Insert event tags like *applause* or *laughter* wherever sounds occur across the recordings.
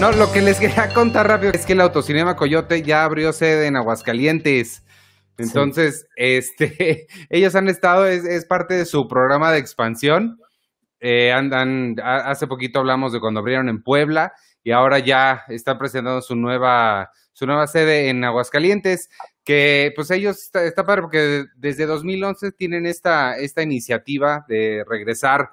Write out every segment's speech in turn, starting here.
No, lo que les quería contar rápido es que el Autocinema Coyote ya abrió sede en Aguascalientes. Entonces, este, *laughs* ellos han estado, es, parte de su programa de expansión. Eh, andan, hace poquito hablamos de cuando abrieron en Puebla y ahora ya están presentando su nueva, su nueva sede en Aguascalientes, que pues ellos está, está padre porque desde 2011 tienen esta, esta iniciativa de regresar,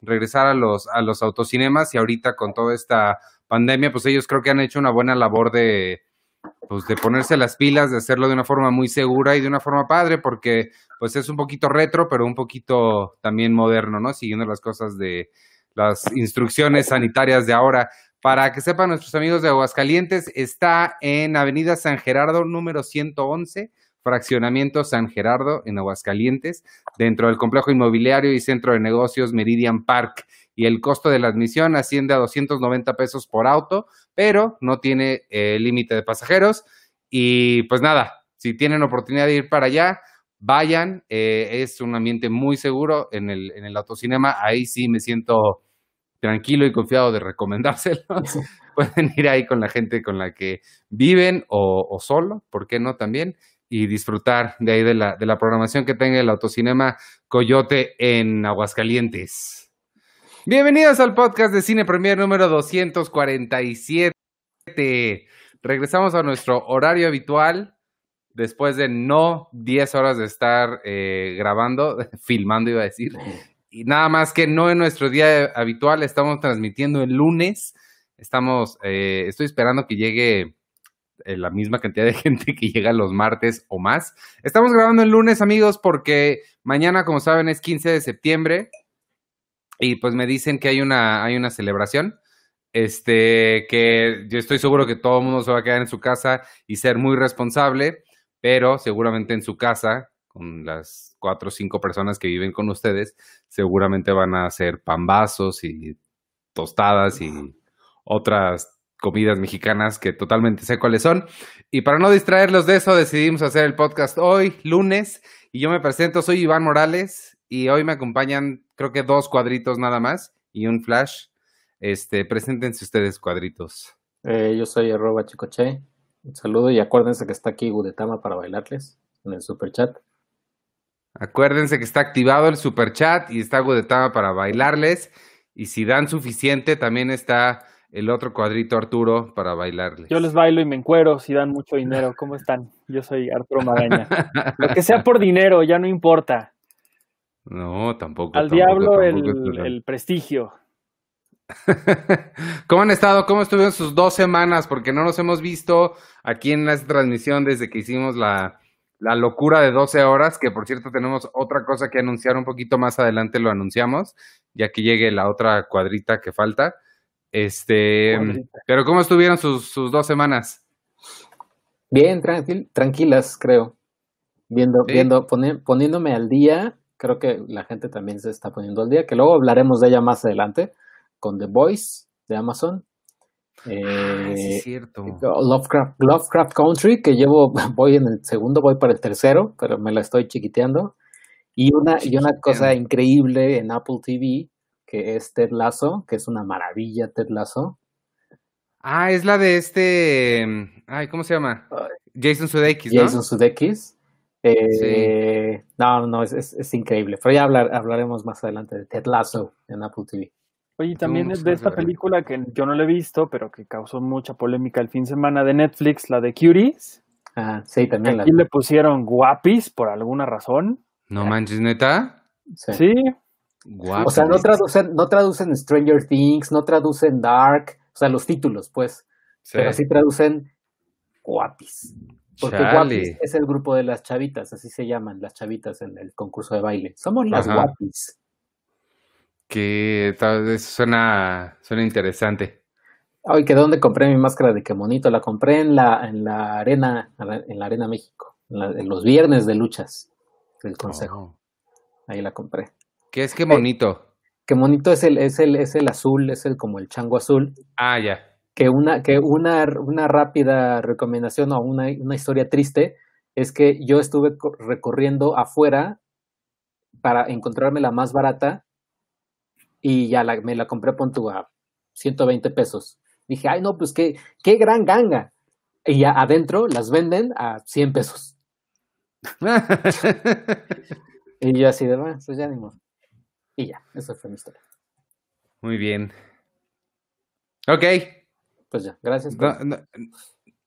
regresar a los, a los autocinemas y ahorita con toda esta pandemia, pues ellos creo que han hecho una buena labor de, pues de ponerse las pilas, de hacerlo de una forma muy segura y de una forma padre, porque pues es un poquito retro, pero un poquito también moderno, ¿no? Siguiendo las cosas de las instrucciones sanitarias de ahora. Para que sepan nuestros amigos de Aguascalientes, está en Avenida San Gerardo número 111, fraccionamiento San Gerardo en Aguascalientes, dentro del complejo inmobiliario y centro de negocios Meridian Park y el costo de la admisión asciende a 290 pesos por auto, pero no tiene eh, límite de pasajeros. Y pues nada, si tienen oportunidad de ir para allá, vayan. Eh, es un ambiente muy seguro en el, en el autocinema. Ahí sí me siento tranquilo y confiado de recomendárselos. *laughs* Pueden ir ahí con la gente con la que viven o, o, solo, ¿por qué no también? Y disfrutar de ahí de la, de la programación que tenga el autocinema Coyote en Aguascalientes. Bienvenidos al podcast de Cine Premier número 247. Regresamos a nuestro horario habitual después de no 10 horas de estar eh, grabando, *laughs* filmando iba a decir, y nada más que no en nuestro día habitual, estamos transmitiendo el lunes, estamos, eh, estoy esperando que llegue eh, la misma cantidad de *laughs* gente que llega los martes o más. Estamos grabando el lunes, amigos, porque mañana, como saben, es 15 de septiembre y pues me dicen que hay una, hay una celebración. Este, que yo estoy seguro que todo el mundo se va a quedar en su casa y ser muy responsable, pero seguramente en su casa, con las cuatro o cinco personas que viven con ustedes, seguramente van a hacer pambazos y tostadas y otras comidas mexicanas que totalmente sé cuáles son. Y para no distraerlos de eso, decidimos hacer el podcast hoy, lunes, y yo me presento, soy Iván Morales, y hoy me acompañan, creo que dos cuadritos nada más y un flash. Este, preséntense ustedes cuadritos. Eh, yo soy arroba chicoche. Un saludo y acuérdense que está aquí Gudetama para bailarles en el super chat. Acuérdense que está activado el super chat y está Gudetama para bailarles. Y si dan suficiente, también está el otro cuadrito Arturo para bailarles. Yo les bailo y me encuero si dan mucho dinero. ¿Cómo están? Yo soy Arturo Magaña. Lo que sea por dinero, ya no importa. No, tampoco. Al diablo el, prestigio. *laughs* ¿Cómo han estado? ¿Cómo estuvieron sus dos semanas? Porque no nos hemos visto aquí en la transmisión desde que hicimos la, la locura de 12 horas, que por cierto tenemos otra cosa que anunciar un poquito más adelante, lo anunciamos, ya que llegue la otra cuadrita que falta. Este, pero ¿cómo estuvieron sus, sus dos semanas? Bien, tranquilas, creo. Viendo, viendo, poniéndome al día creo que la gente también se está poniendo al día, que luego hablaremos de ella más adelante, con The Voice de Amazon. Ah, es eh, cierto. Lovecraft, Lovecraft Country, que llevo, *laughs* voy en el segundo, voy para el tercero, pero me la estoy chiquiteando. Y una, y una cosa increíble en Apple TV, que es Ted Lasso, que es una maravilla Ted Lasso. Ah, es la de este, ay, ¿cómo se llama? Jason Sudeikis, ¿no? Jason Sudeikis. Eh, no, no, es, increíble. Pero ya hablar, hablaremos más adelante de Ted Lasso en Apple TV. Oye, también es de esta película que yo no la he visto, pero que causó mucha polémica el fin de semana de Netflix, la de Cuties. Ah, sí, también Aquí le pusieron guapis por alguna razón. No manches, neta. Sí. O sea, no traducen, no traducen Stranger Things, no traducen Dark, o sea, los títulos, pues. Pero sí traducen guapis. Porque Guapis es el grupo de las chavitas, así se llaman las chavitas en el concurso de baile. Somos las Guapis. Que tal vez suena, suena interesante. Ay, que dónde compré mi máscara de qué bonito. La compré en la, en la arena, en la arena México, en, los viernes de luchas del consejo. Oh. Ahí la compré. ¿Qué es qué bonito? qué bonito es el, es el, es el azul, es el como el chango azul. Ah, ya que una, que una, una rápida recomendación o una, una historia triste es que yo estuve recorriendo afuera para encontrarme la más barata y ya la, me la compré tu a 120 pesos. Dije, ay, no, pues qué, qué gran ganga. Y ya adentro las venden a 100 pesos. *laughs* y yo así de, bueno, pues ya ni modo. Y ya, esa fue mi historia. Muy bien. Ok. Pues ya, gracias.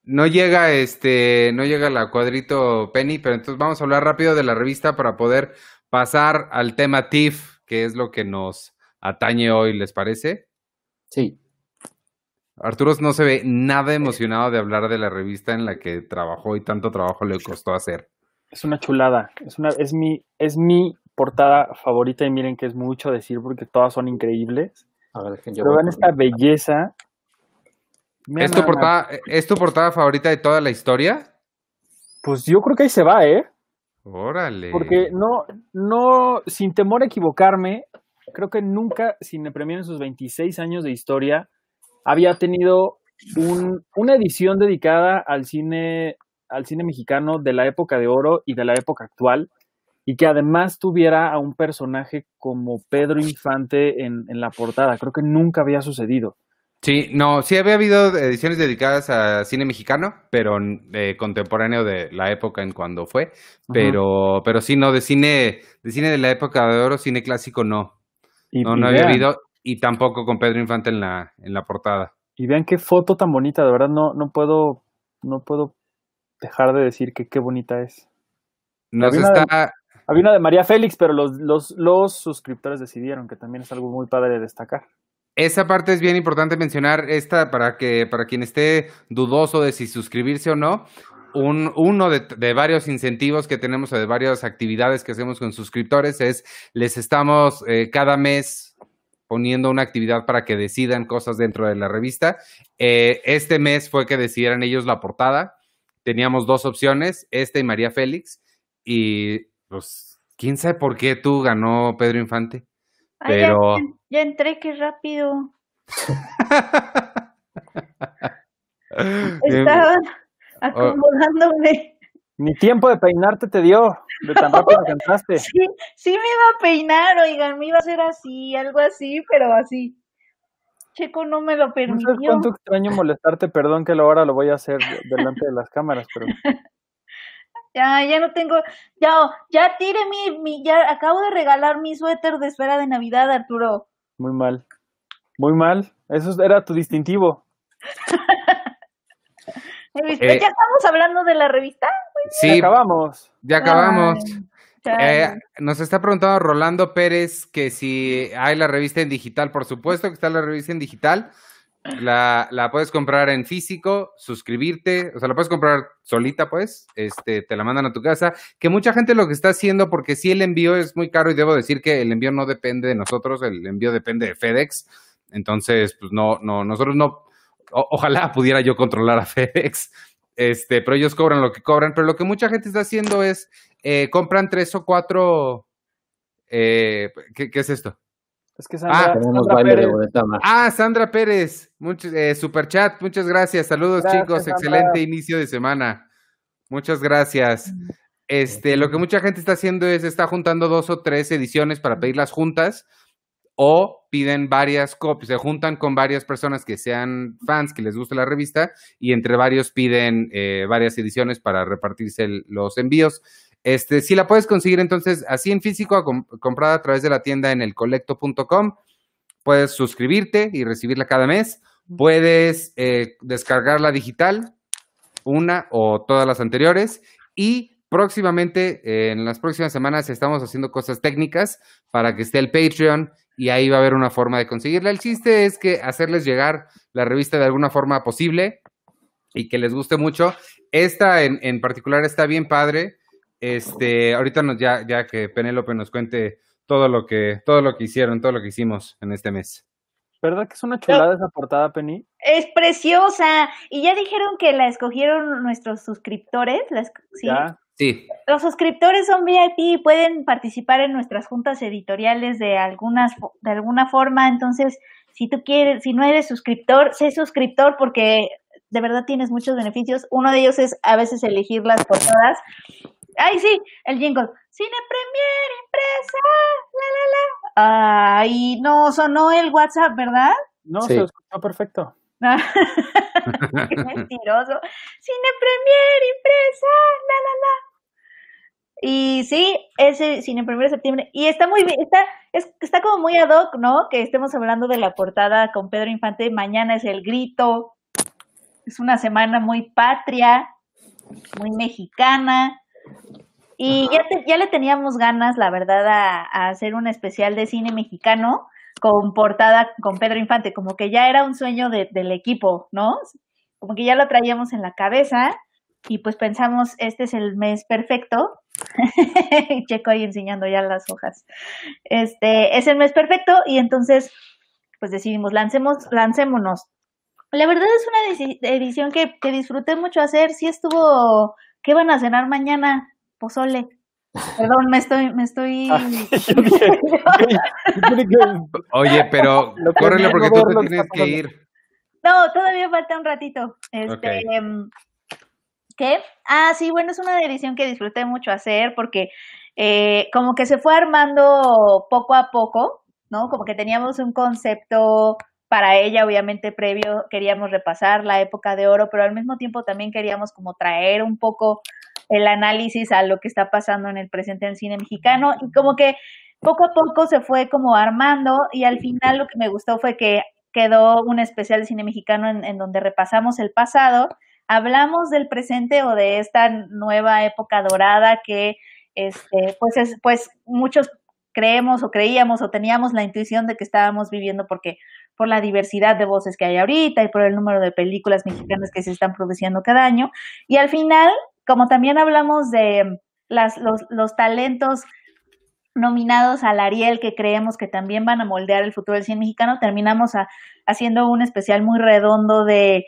No, llega este, no llega la cuadrito Penny, pero entonces vamos a hablar rápido de la revista para poder pasar al tema TIFF, que es lo que nos atañe hoy, ¿les parece? Sí. Arturo no se ve nada emocionado de hablar de la revista en la que trabajó y tanto trabajo le costó hacer. Es una chulada, es una, es mi, es mi portada favorita y miren que es mucho decir porque todas son increíbles. A ver, Pero vean esta belleza. ¿Es tu, portada, ¿Es tu portada favorita de toda la historia? Pues yo creo que ahí se va, ¿eh? Órale. Porque no, no, sin temor a equivocarme, creo que nunca Cine Premier en sus 26 años de historia había tenido un, una edición dedicada al cine, al cine mexicano de la época de oro y de la época actual, y que además tuviera a un personaje como Pedro Infante en, la portada. Creo que nunca había sucedido. Sí, no, sí había habido ediciones dedicadas a cine mexicano, pero eh, contemporáneo de la época en cuando fue, pero, pero sí, no, de cine, de cine de la época de oro, cine clásico no. no, no había habido, y tampoco con Pedro Infante en la, en la portada. Y vean qué foto tan bonita, de verdad no, no puedo, no puedo dejar de decir que qué bonita es. Nos está... había una de María Félix, pero los, los, los suscriptores decidieron, que también es algo muy padre de destacar. Esa parte es bien importante mencionar, esta para que, para quien esté dudoso de si suscribirse o no, un, uno de, de, varios incentivos que tenemos o de varias actividades que hacemos con suscriptores es les estamos eh, cada mes poniendo una actividad para que decidan cosas dentro de la revista. Eh, este mes fue que decidieran ellos la portada. Teníamos dos opciones, este y María Félix. Y pues, quién sabe por qué tú ganó Pedro Infante. Pero. Ya, entré, qué rápido. *laughs* Estaba acomodándome. Ni tiempo de peinarte te dio, de tan rápido que entraste. *laughs* Sí, sí me iba a peinar, oigan, me iba a hacer así, algo así, pero así. Checo no me lo permitió. No sé cuánto extraño molestarte, perdón que ahora lo voy a hacer delante de las cámaras, pero... *laughs* ya, ya no tengo, ya, ya tire mi, mi, ya acabo de regalar mi suéter de espera de Navidad, Arturo. Muy mal, muy mal, eso era tu distintivo. *laughs* Eh, ¿Ya estamos hablando de la revista? Sí, ya acabamos. Ya acabamos. Eh, nos está preguntando Rolando Pérez que si hay la revista en digital. Por supuesto que está la revista en digital. La, la, puedes comprar en físico, suscribirte, o sea, la puedes comprar solita, pues, este, te la mandan a tu casa, que mucha gente lo que está haciendo, porque si el envío es muy caro y debo decir que el envío no depende de nosotros, el envío depende de FedEx, entonces, pues no, no, nosotros no, ojalá pudiera yo controlar a FedEx, este, pero ellos cobran lo que cobran. Pero lo que mucha gente está haciendo es eh, compran tres o cuatro. Eh, ¿qué, es esto? Es que Sandra, ah, Pérez. Ah, Sandra Pérez. Muchos, eh, super chat, muchas gracias. Saludos, chicos. Excelente inicio de semana. Muchas gracias. Este, lo que mucha gente está haciendo es está juntando dos o tres ediciones para pedirlas juntas o piden varias copias, se juntan con varias personas que sean fans, que les guste la revista, y entre varios piden eh, varias ediciones para repartirse los envíos. Este, si la puedes conseguir entonces así en físico, comprada a través de la tienda en elcolecto.com, puedes suscribirte y recibirla cada mes, puedes eh, descargarla digital, una o todas las anteriores, y próximamente, en las próximas semanas, estamos haciendo cosas técnicas para que esté el Patreon y ahí va a haber una forma de conseguirla. El chiste es que hacerles llegar la revista de alguna forma posible y que les guste mucho. Esta en, en particular está bien padre. Este, ahorita nos, ya, ya que Penélope nos cuente todo lo que, todo lo que hicieron, todo lo que hicimos en este mes. ¿Verdad que es una chulada esa portada, Penny? Es preciosa. Y ya dijeron que la escogieron nuestros suscriptores. ¿sí? Sí. Los suscriptores son VIP y pueden participar en nuestras juntas editoriales de algunas de alguna forma, entonces si tú quieres, si no eres suscriptor, sé suscriptor porque de verdad tienes muchos beneficios. Uno de ellos es a veces elegir las portadas. Ay, sí, el jingle. Cine Premier, impresa, la, la, la. Ay, no sonó el WhatsApp, ¿verdad? No, se escuchó perfecto. *laughs* Qué mentiroso. Cine Premier, impresa, la, la, la. Y sí, ese Cine Premier de septiembre. Y está muy bien, está, está como muy ad hoc, ¿no? Que estemos hablando de la portada con Pedro Infante. Mañana es el grito. Es una semana muy patria, muy mexicana. Y ya, ya le teníamos ganas, la verdad, a, hacer un especial de cine mexicano con portada con Pedro Infante, como que ya era un sueño del equipo, ¿no? Como que ya lo traíamos en la cabeza y pues pensamos, este es el mes perfecto. *laughs* Checo ahí enseñando ya las hojas. Este es el mes perfecto y entonces pues decidimos, lancemos, lancémonos. La verdad es una edición que, que disfruté mucho hacer, sí estuvo, ¿qué van a cenar mañana? pozole. Perdón, me estoy, me estoy. *laughs* Ah, *laughs* Oye, pero *laughs* córrele porque tú te tienes que ir. No, todavía falta un ratito. Este, em, ¿Qué? Ah, sí, bueno, es una edición que disfruté mucho hacer porque eh, como que se fue armando poco a poco, ¿no? Como que teníamos un concepto para ella, obviamente previo queríamos repasar la época de oro, pero al mismo tiempo también queríamos como traer un poco el análisis a lo que está pasando en el presente del cine mexicano. Y como que poco a poco se fue como armando y al final lo que me gustó fue que quedó un especial de cine mexicano en, donde repasamos el pasado, hablamos del presente o de esta nueva época dorada que este pues es pues muchos creemos o creíamos o teníamos la intuición de que estábamos viviendo porque por la diversidad de voces que hay ahorita y por el número de películas mexicanas que se están produciendo cada año. Y al final como también hablamos de los, talentos nominados al Ariel que creemos que también van a moldear el futuro del cine mexicano, terminamos haciendo un especial muy redondo de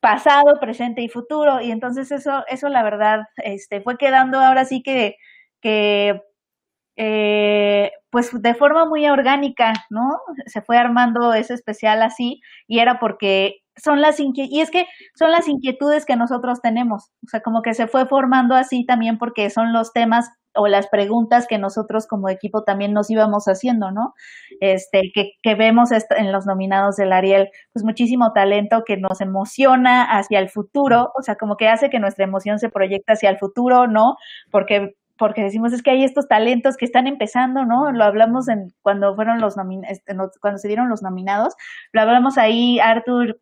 pasado, presente y futuro. Y entonces eso, eso la verdad, este, fue quedando ahora sí que eh, pues de forma muy orgánica, ¿no? Se fue armando ese especial así y era porque son las y es que son las inquietudes que nosotros tenemos, o sea, como que se fue formando así también porque son los temas o las preguntas que nosotros como equipo también nos íbamos haciendo, ¿no? Este, que, que vemos en los nominados del Ariel, pues muchísimo talento que nos emociona hacia el futuro, o sea, como que hace que nuestra emoción se proyecte hacia el futuro, ¿no? Porque porque decimos es que hay estos talentos que están empezando, ¿no? Lo hablamos en cuando fueron los este, cuando se dieron los nominados, lo hablamos ahí Arthur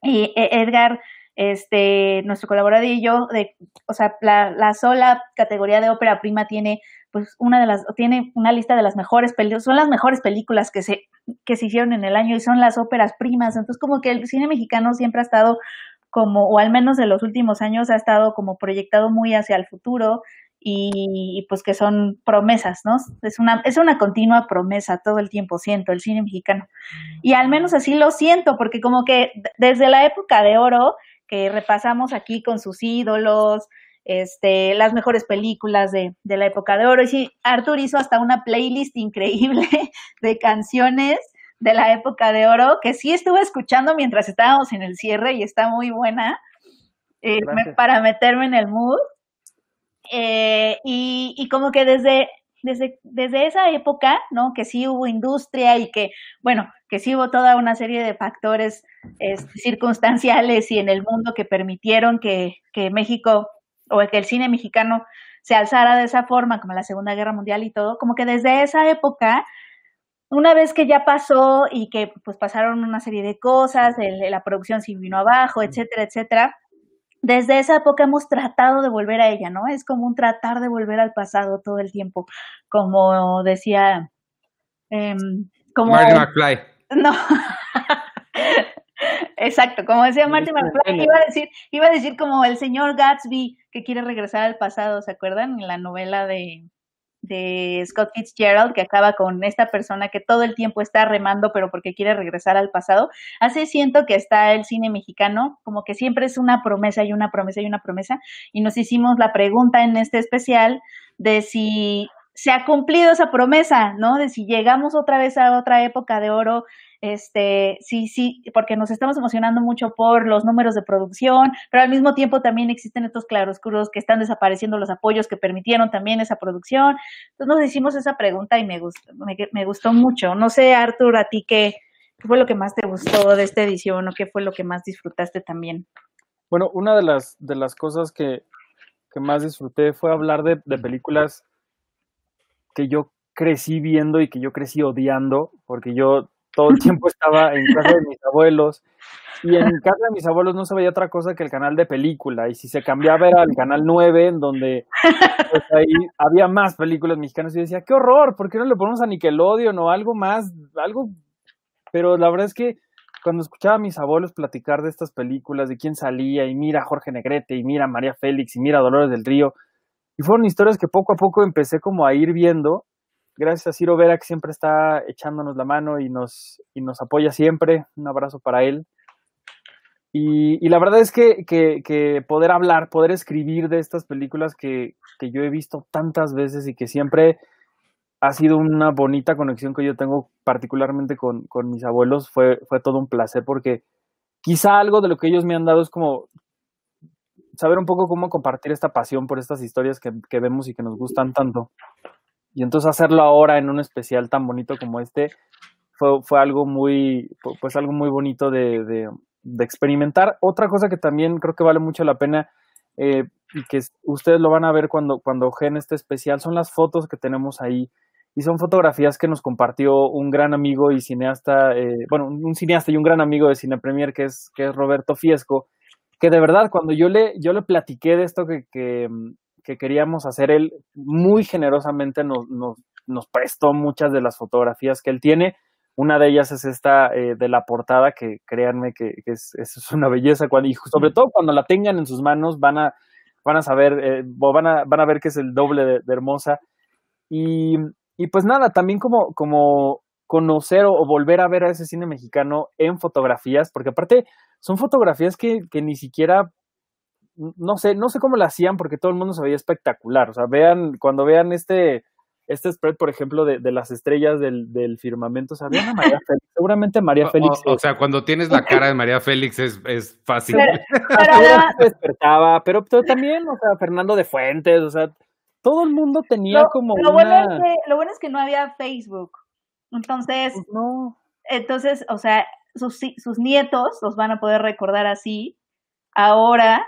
y e, Edgar, este, nuestro colaborador y yo, de, o sea, la, la sola categoría de ópera prima tiene pues una de las, tiene una lista de las mejores películas, son las mejores películas que se, que se hicieron en el año y son las óperas primas, entonces como que el cine mexicano siempre ha estado como, o al menos en los últimos años ha estado como proyectado muy hacia el futuro, y, pues que son promesas, ¿no? Es una, es una continua promesa todo el tiempo, siento, el cine mexicano. Y al menos así lo siento, porque como que desde la época de oro, que repasamos aquí con sus ídolos, este, las mejores películas de, de la época de oro, y sí, Arthur hizo hasta una playlist increíble *laughs* de canciones de la época de oro, que sí estuve escuchando mientras estábamos en el cierre y está muy buena, eh, para meterme en el mood. Eh, y, y, como que desde, desde, desde esa época, ¿no? Que sí hubo industria y que, bueno, que sí hubo toda una serie de factores este, circunstanciales y en el mundo que permitieron que, que México o que el cine mexicano se alzara de esa forma, como la Segunda Guerra Mundial y todo, como que desde esa época, una vez que ya pasó y que pues pasaron una serie de cosas, la producción sí vino abajo, etcétera, etcétera, desde esa época hemos tratado de volver a ella, ¿no? Es como un tratar de volver al pasado todo el tiempo, como decía... Eh, como, Marty McFly. No. *laughs* Exacto, como decía Marty McFly, iba a decir, iba a decir como el señor Gatsby que quiere regresar al pasado, ¿se acuerdan? En la novela de de Scott Fitzgerald, que acaba con esta persona que todo el tiempo está remando, pero porque quiere regresar al pasado. Así siento que está el cine mexicano, como que siempre es una promesa y una promesa y una promesa. Y nos hicimos la pregunta en este especial de si se ha cumplido esa promesa, ¿no? De si llegamos otra vez a otra época de oro este, sí, sí, porque nos estamos emocionando mucho por los números de producción, pero al mismo tiempo también existen estos claroscuros que están desapareciendo los apoyos que permitieron también esa producción. Entonces nos hicimos esa pregunta y me gustó, me, gustó mucho. No sé, Arthur, a ti qué, ¿Qué fue lo que más te gustó de esta edición o qué fue lo que más disfrutaste también? Bueno, una de las, de las cosas que, más disfruté fue hablar de películas que yo crecí viendo y que yo crecí odiando, porque yo todo el tiempo estaba en casa de mis abuelos y en casa de mis abuelos no se veía otra cosa que el canal de película y si se cambiaba era el canal 9 en donde pues, ahí había más películas mexicanas y yo decía, qué horror, ¿por qué no le ponemos a Nickelodeon o algo más, algo? Pero la verdad es que cuando escuchaba a mis abuelos platicar de estas películas, de quién salía, y mira a Jorge Negrete, y mira a María Félix, y mira a Dolores del Río, fueron historias que poco a poco empecé como a ir viendo, gracias a Ciro Vera que siempre está echándonos la mano y nos, y nos apoya siempre, un abrazo para él. Y, la verdad es que, que, poder hablar, poder escribir de estas películas que, que yo he visto tantas veces y que siempre ha sido una bonita conexión que yo tengo particularmente con, mis abuelos. Fue, fue todo un placer porque quizá algo de lo que ellos me han dado es como saber un poco cómo compartir esta pasión por estas historias que, vemos y que nos gustan tanto. Y entonces hacerlo ahora en un especial tan bonito como este fue, fue algo muy, pues algo muy bonito de, de, experimentar. Otra cosa que también creo que vale mucho la pena eh, y que ustedes lo van a ver cuando, cuando gen este especial son las fotos que tenemos ahí y son fotografías que nos compartió un gran amigo y cineasta, eh, bueno, un cineasta y un gran amigo de Cine Premier que es, que es Roberto Fiesco, que de verdad cuando yo le, yo le platiqué de esto que, que, queríamos hacer, él muy generosamente nos, nos, nos, prestó muchas de las fotografías que él tiene. Una de ellas es esta eh, de la portada, que créanme que, es, es, una belleza, cuando, y sobre todo cuando la tengan en sus manos van a, van a saber, eh, o van a, van a ver que es el doble de, de hermosa. Y, y pues nada, también como, como conocer o, volver a ver a ese cine mexicano en fotografías, porque aparte son fotografías que, que ni siquiera no sé, no sé cómo la hacían porque todo el mundo se veía espectacular. O sea, vean, cuando vean este, este spread, por ejemplo, de, de las estrellas del, del, firmamento, o sea, vean a María *laughs* Félix. Seguramente María Félix. O, sea, cuando tienes la cara de María Félix es, es fácil. Pero, *laughs* despertaba, pero, pero, también, o sea, Fernando de Fuentes, o sea, todo el mundo tenía como lo Bueno es que, lo bueno es que no había Facebook. Entonces, pues no. entonces, o sea, sus, sus nietos los van a poder recordar así. Ahora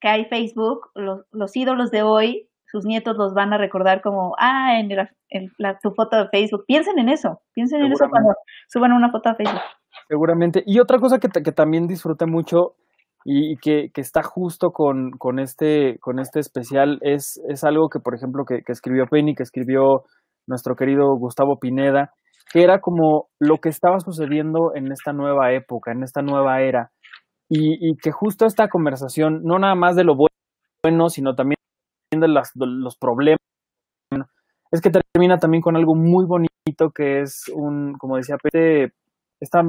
que hay Facebook, los, los ídolos de hoy, sus nietos los van a recordar como, ah, en, la, en la, tu foto de Facebook. Piensen en eso, piensen en eso cuando suban una foto a Facebook. Seguramente. Y otra cosa que, que también disfruté mucho y, que, que, está justo con, con, este, con este especial es, es algo que, por ejemplo, que, que, escribió Penny, que escribió nuestro querido Gustavo Pineda, que era como lo que estaba sucediendo en esta nueva época, en esta nueva era, y, que justo esta conversación, no nada más de lo bueno, sino también de los problemas, es que termina también con algo muy bonito que es un, como decía Pete, esta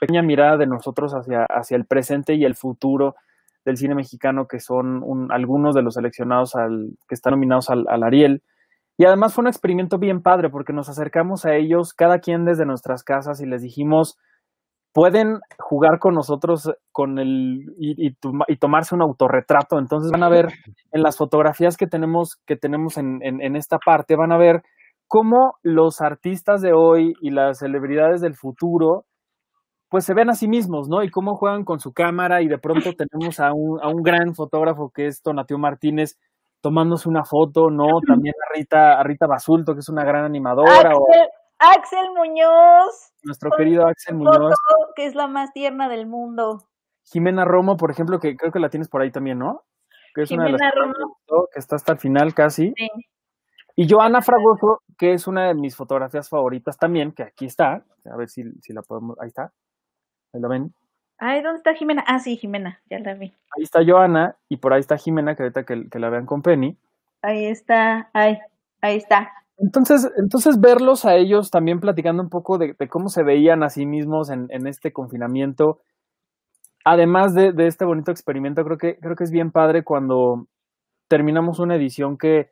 pequeña mirada de nosotros hacia, hacia el presente y el futuro del cine mexicano, que son algunos de los seleccionados al, que están nominados al, Ariel. Y además fue un experimento bien padre porque nos acercamos a ellos, cada quien desde nuestras casas, y les dijimos, pueden jugar con nosotros con el, y, y, tomarse un autorretrato. Entonces van a ver *laughs* en las fotografías que tenemos, que tenemos en, en esta parte, van a ver cómo los artistas de hoy y las celebridades del futuro pues se ven a sí mismos, ¿no? Y cómo juegan con su cámara y de pronto tenemos a un, a un gran fotógrafo que es Tonatio Martínez tomándose una foto, ¿no? También a Rita, a Rita Basulto, que es una gran animadora. Axel, Muñoz. Nuestro querido Axel Muñoz. Que es la más tierna del mundo. Jimena Romo, por ejemplo, que creo que la tienes por ahí también, ¿no? Que es una de las que está hasta el final casi. Sí. Y Joana Fragoso, que es una de mis fotografías favoritas también, que aquí está. A ver si, si la podemos. Ahí está. Ahí la ven. Ay, ¿dónde está Jimena? Ah, sí, Jimena, ya la vi. Ahí está Joana y por ahí está Jimena, que ahorita que, la vean con Penny. Ahí está, ahí, ahí está. Entonces, entonces verlos a ellos también platicando un poco de, cómo se veían a sí mismos en, en este confinamiento, además de, de, este bonito experimento, creo que, creo que es bien padre cuando terminamos una edición que,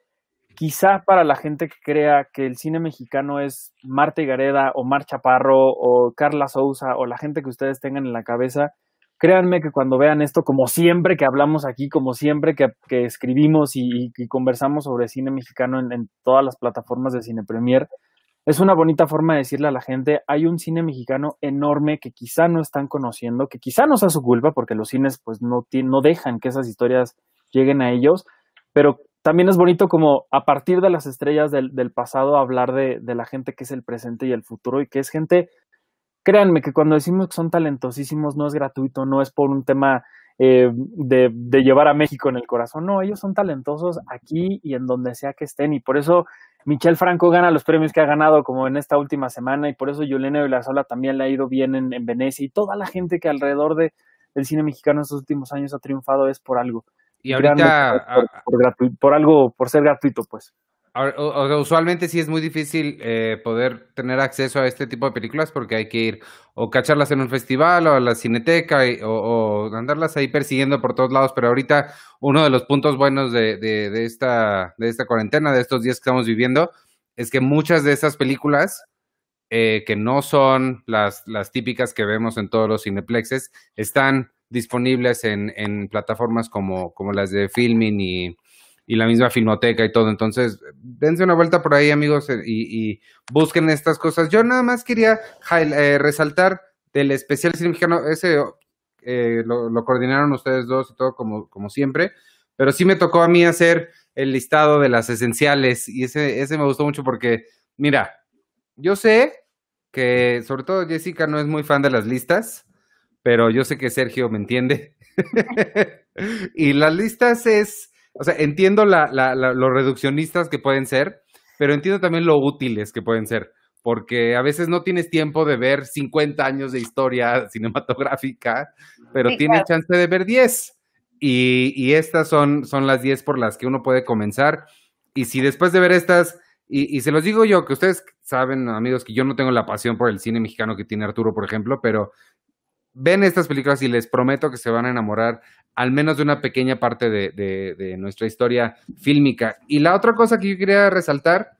quizá para la gente que crea que el cine mexicano es Marta Gareda o Mar Chaparro o Carla Souza o la gente que ustedes tengan en la cabeza, créanme que cuando vean esto, como siempre que hablamos aquí, como siempre que, escribimos y, conversamos sobre cine mexicano en, todas las plataformas de Cine Premier, es una bonita forma de decirle a la gente, hay un cine mexicano enorme que quizá no están conociendo, que quizá no sea su culpa, porque los cines pues no, no dejan que esas historias lleguen a ellos, pero también es bonito como a partir de las estrellas del, pasado hablar de, la gente que es el presente y el futuro y que es gente, créanme que cuando decimos que son talentosísimos no es gratuito, no es por un tema eh, de, llevar a México en el corazón. No, ellos son talentosos aquí y en donde sea que estén. Y por eso Michel Franco gana los premios que ha ganado, como en esta última semana, y por eso Yolena Vilasola también le ha ido bien en, Venecia. Y toda la gente que alrededor de, del cine mexicano en estos últimos años ha triunfado es por algo. Y ahorita. por algo, por ser gratuito, pues usualmente sí es muy difícil eh, poder tener acceso a este tipo de películas porque hay que ir o cacharlas en un festival o a la cineteca o, andarlas ahí persiguiendo por todos lados. Pero ahorita uno de los puntos buenos de, de, esta, de esta cuarentena, de estos días que estamos viviendo, es que muchas de esas películas eh, que no son las, las típicas que vemos en todos los cineplexes están disponibles en, en plataformas como, como las de Filming y y la misma filmoteca y todo. Entonces, dense una vuelta por ahí, amigos, eh, y, busquen estas cosas. Yo nada más quería eh, resaltar del especial cine mexicano, ese eh, lo, coordinaron ustedes dos y todo como, como siempre, pero sí me tocó a mí hacer el listado de las esenciales y ese, ese me gustó mucho porque, mira, yo sé que sobre todo Jessica no es muy fan de las listas, pero yo sé que Sergio me entiende. *laughs* y las listas es o sea, entiendo la, la, lo reduccionistas que pueden ser, pero entiendo también lo útiles que pueden ser, porque a veces no tienes tiempo de ver 50 años de historia *laughs* cinematográfica, pero tienes chance de ver 10. Y, y, estas son, son las 10 por las que uno puede comenzar. Y si después de ver estas, y, y, se los digo yo, que ustedes saben, amigos, que yo no tengo la pasión por el cine mexicano que tiene Arturo, por ejemplo, pero ven estas películas y les prometo que se van a enamorar al menos de una pequeña parte de, nuestra historia fílmica. Y la otra cosa que yo quería resaltar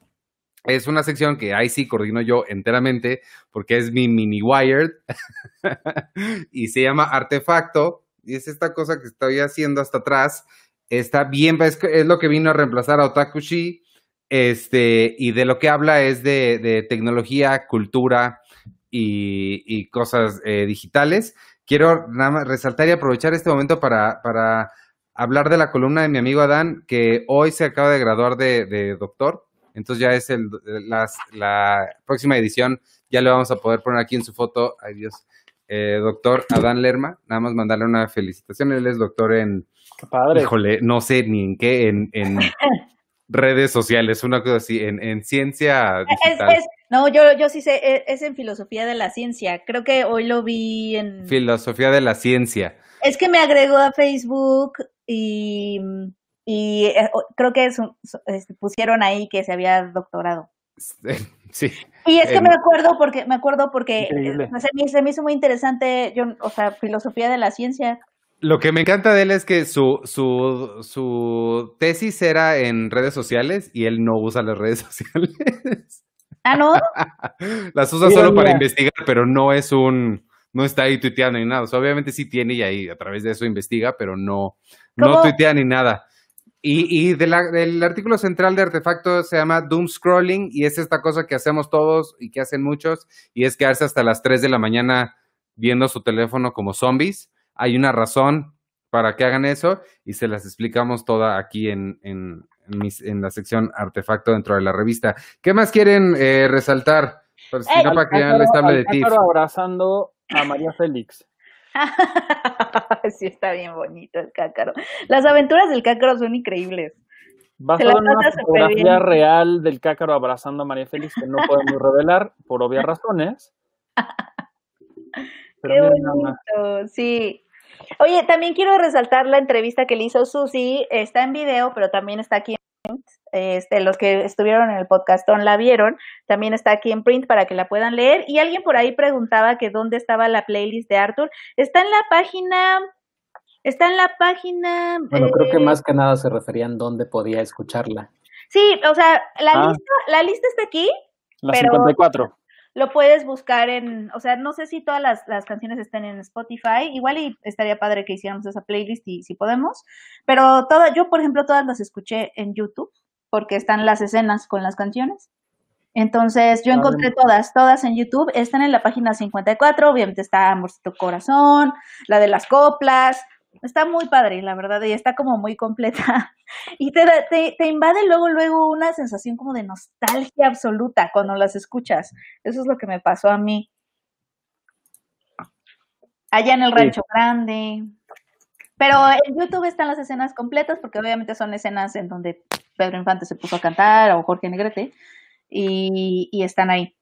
es una sección que ahí sí coordino yo enteramente, porque es mi mini wired, *laughs* y se llama Artefacto, y es esta cosa que estoy haciendo hasta atrás. Está bien, es, lo que vino a reemplazar a Otakushi, este, y de lo que habla es de, tecnología, cultura y, cosas eh, digitales quiero nada más resaltar y aprovechar este momento para, para hablar de la columna de mi amigo Adán, que hoy se acaba de graduar de, doctor. Entonces ya es el, la próxima edición, ya le vamos a poder poner aquí en su foto, ay Dios, eh, doctor Adán Lerma, nada más mandarle una felicitación, él es doctor en, qué padre. híjole, no sé ni en qué, en, en *laughs* redes sociales, una cosa así, en, en ciencia digital. No, yo, yo sí sé, e, es en filosofía de la ciencia. Creo que hoy lo vi en... Filosofía de la ciencia. Es que me agregó a Facebook y, y eh, creo que este, pusieron ahí que se había doctorado. *laughs* Sí. Y es que me acuerdo porque, me acuerdo porque se me, hizo muy interesante, yo, o sea, filosofía de la ciencia. Lo que me encanta de él es que su, su, su tesis era en redes sociales y él no usa las redes *laughs* sociales. Ah, ¿no? *laughs* Las usa solo para investigar, pero no es un, no está ahí tuiteando ni nada. obviamente sí tiene y ahí a través de eso investiga, pero no, no tuitea ni nada. Y, y de la, del artículo central de Artefacto se llama Doom Scrolling y es esta cosa que hacemos todos y que hacen muchos y es quedarse hasta las 3 de la mañana viendo su teléfono como zombies. Hay una razón para que hagan eso y se las explicamos toda aquí en, en, en, la sección artefacto dentro de la revista. ¿Qué más quieren eh, resaltar? Por si no, para que ya les hable de ti. abrazando a María Félix. *laughs* sí, está bien bonito el cácaro. Las aventuras del cácaro son increíbles. Basado en una fotografía real del cácaro abrazando a María Félix que no podemos revelar por obvias razones. *laughs* Qué bonito, sí. Oye, también quiero resaltar la entrevista que le hizo Susi. Está en video, pero también está aquí en print. Este, los que estuvieron en el podcastón la vieron. También está aquí en print para que la puedan leer. Y alguien por ahí preguntaba que dónde estaba la playlist de Arthur. Está en la página. Está en la página. Bueno, creo que eh, más que nada se referían dónde podía escucharla. Sí, o sea, la ah. lista, la lista está aquí. La pero, 54 lo puedes buscar en, o sea, no sé si todas las, canciones estén en Spotify, igual y estaría padre que hiciéramos esa playlist y si podemos, pero toda, yo por ejemplo todas las escuché en YouTube porque están las escenas con las canciones. Entonces yo encontré todas, todas en YouTube, están en la página 54, obviamente está Amorcito Corazón, la de las coplas, está muy padre, la verdad, y está como muy completa. *laughs* Y te, te, te, invade luego, luego una sensación como de nostalgia absoluta cuando las escuchas. Eso es lo que me pasó a mí. Allá en el Rancho Grande. Pero en YouTube están las escenas completas, porque obviamente son escenas en donde Pedro Infante se puso a cantar o Jorge Negrete y, y están ahí.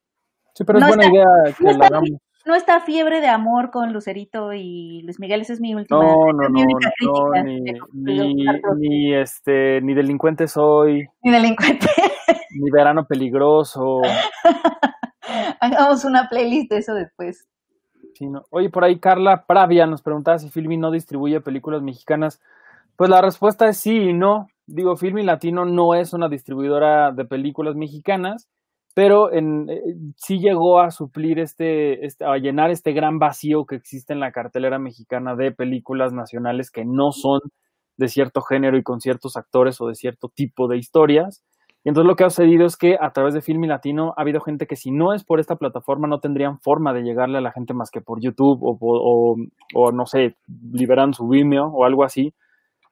Sí, pero es buena idea que no la hagamos. No está fiebre de amor con Lucerito y Luis Miguel, esa es mi última. No, no, no, no, ni, ni, ni, este, ni delincuente soy. Ni delincuente. *laughs* Ni verano peligroso. *laughs* Hagamos una playlist de eso después. Sí, no. Oye, por ahí Carla Pravia nos preguntaba si Filmi no distribuye películas mexicanas. Pues la respuesta es sí y no. Digo, Filmi Latino no es una distribuidora de películas mexicanas, pero eh, sí llegó a suplir este, este, a llenar este gran vacío que existe en la cartelera mexicana de películas nacionales que no son de cierto género y con ciertos actores o de cierto tipo de historias. Y entonces lo que ha sucedido es que a través de Filmi Latino ha habido gente que si no es por esta plataforma no tendrían forma de llegarle a la gente más que por YouTube o, no sé, liberan su Vimeo o algo así.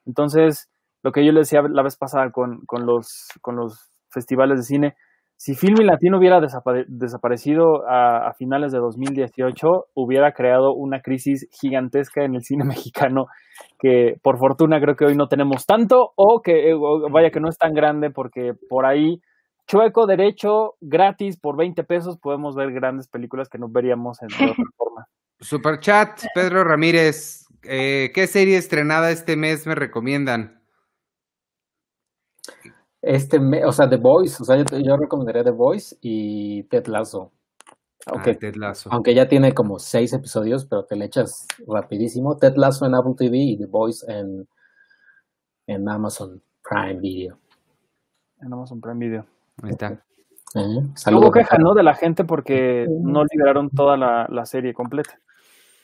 Entonces, lo que yo le decía la vez pasada con los festivales de cine, si Filmi Latino hubiera desapare desaparecido a, a, finales de 2018, hubiera creado una crisis gigantesca en el cine *laughs* mexicano que por fortuna creo que hoy no tenemos tanto o que o vaya que no es tan grande porque por ahí chueco derecho gratis por 20 pesos podemos ver grandes películas que no veríamos en otra *laughs* forma. Super chat, Pedro Ramírez, eh, ¿qué serie estrenada este mes me recomiendan? Este, o sea, The Voice, o sea, yo, yo recomendaría The Voice y Ted Lasso. Aunque, ah, Ted Lasso. aunque ya tiene como seis episodios, pero te le echas rapidísimo. Ted Lasso en Apple TV y The Voice en, en Amazon Prime Video. En Amazon Prime Video. Ahí está. Eh, Hubo queja, ¿no? De la gente porque no liberaron toda la, la serie completa.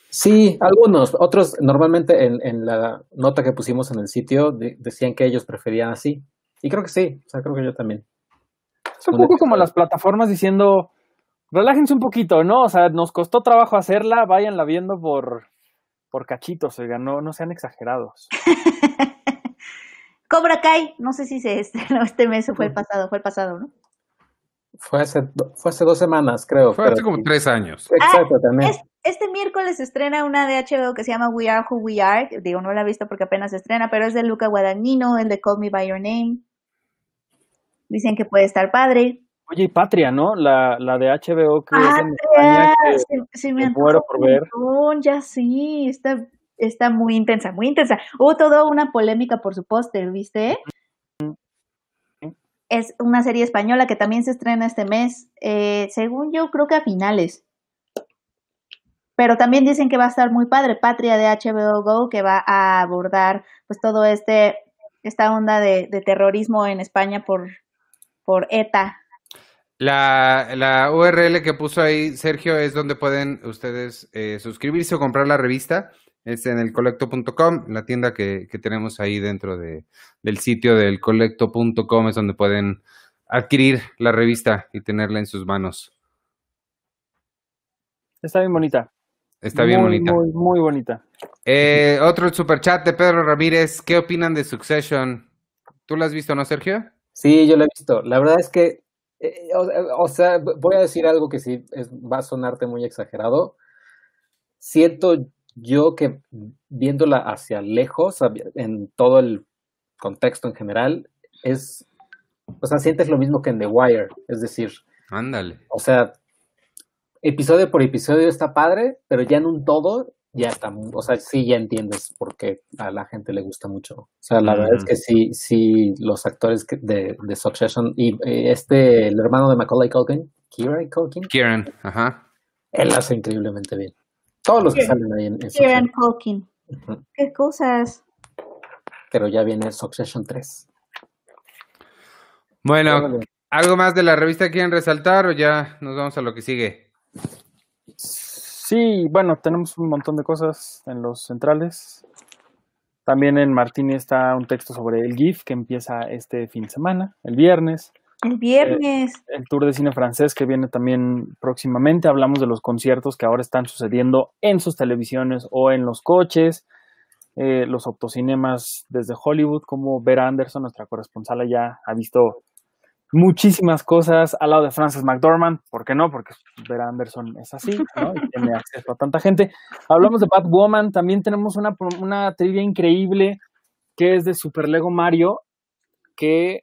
Sí, algunos. Otros, normalmente en, en, la nota que pusimos en el sitio, de, decían que ellos preferían así. Y creo que sí, o sea, creo que yo también. Es un poco como las plataformas diciendo, relájense un poquito, ¿no? O sea, nos costó trabajo hacerla, váyanla viendo por, por cachitos, oiga, no, no sean exagerados. *laughs* Cobra Kai, no sé si se *laughs* estrenó este mes o fue el pasado, fue el pasado, ¿no? Fue hace, fue hace dos semanas, creo. Fue hace como tres años. Exacto, ah, también. Es, este miércoles se estrena una de HBO que se llama We Are Who We Are. Digo, no la he visto porque apenas se estrena, pero es de Luca Guadagnino, el de Call Me By Your Name. Dicen que puede estar padre. Oye, y Patria, ¿no? La, la de HBO que Patria, es en España que se, se me muero por ver. montón, Ya sí, está, está muy intensa, muy intensa. Hubo toda una polémica por su póster, ¿viste? Es una serie española que también se estrena este mes. Eh, según yo, creo que a finales. Pero también dicen que va a estar muy padre. Patria de HBO Go, que va a abordar pues todo este esta onda de, de terrorismo en España por, por ETA. La, la, URL que puso ahí Sergio es donde pueden ustedes eh, suscribirse o comprar la revista. Es en el colecto.com, la tienda que, que, tenemos ahí dentro de, del sitio del colecto.com es donde pueden adquirir la revista y tenerla en sus manos. Está bien bonita. Está bien muy, bonita. Muy, muy bonita. Eh, otro superchat de Pedro Ramírez. ¿Qué opinan de Succession? ¿Tú la has visto, no, Sergio? Sí, yo la he visto. La verdad es que, eh, o, o, sea, voy a decir algo que sí es, va a sonarte muy exagerado. Siento yo que viéndola hacia lejos, en todo el contexto en general, es, o sea, sientes lo mismo que en The Wire, es decir, ándale. O sea, episodio por episodio está padre, pero ya en un todo ya está, o sea, sí ya entiendes por qué a la gente le gusta mucho. O sea, la mm. verdad es que sí, sí, los actores de, de Succession y eh, este, el hermano de Macaulay Culkin, Kieran Culkin. Kieran, ajá. Él hace increíblemente bien. Todos los que salen ahí en, en Kieran Culkin. Uh -huh. Qué cosas. Pero ya viene Succession 3. Bueno, ¿algo más de la revista quieren resaltar o ya nos vamos a lo que sigue? Sí, bueno, tenemos un montón de cosas en los centrales. También en Martini está un texto sobre el GIF que empieza este fin de semana, el viernes. El viernes. Eh, el tour de cine francés que viene también próximamente. Hablamos de los conciertos que ahora están sucediendo en sus televisiones o en los coches. Eh, los autocinemas desde Hollywood, como Vera Anderson, nuestra corresponsal allá, ha visto muchísimas cosas al lado de Frances McDormand, ¿por qué no? Porque Vera Anderson es así, ¿no? Y tiene acceso a tanta gente. Hablamos de Batwoman, también tenemos una, una trivia increíble que es de Super Lego Mario, que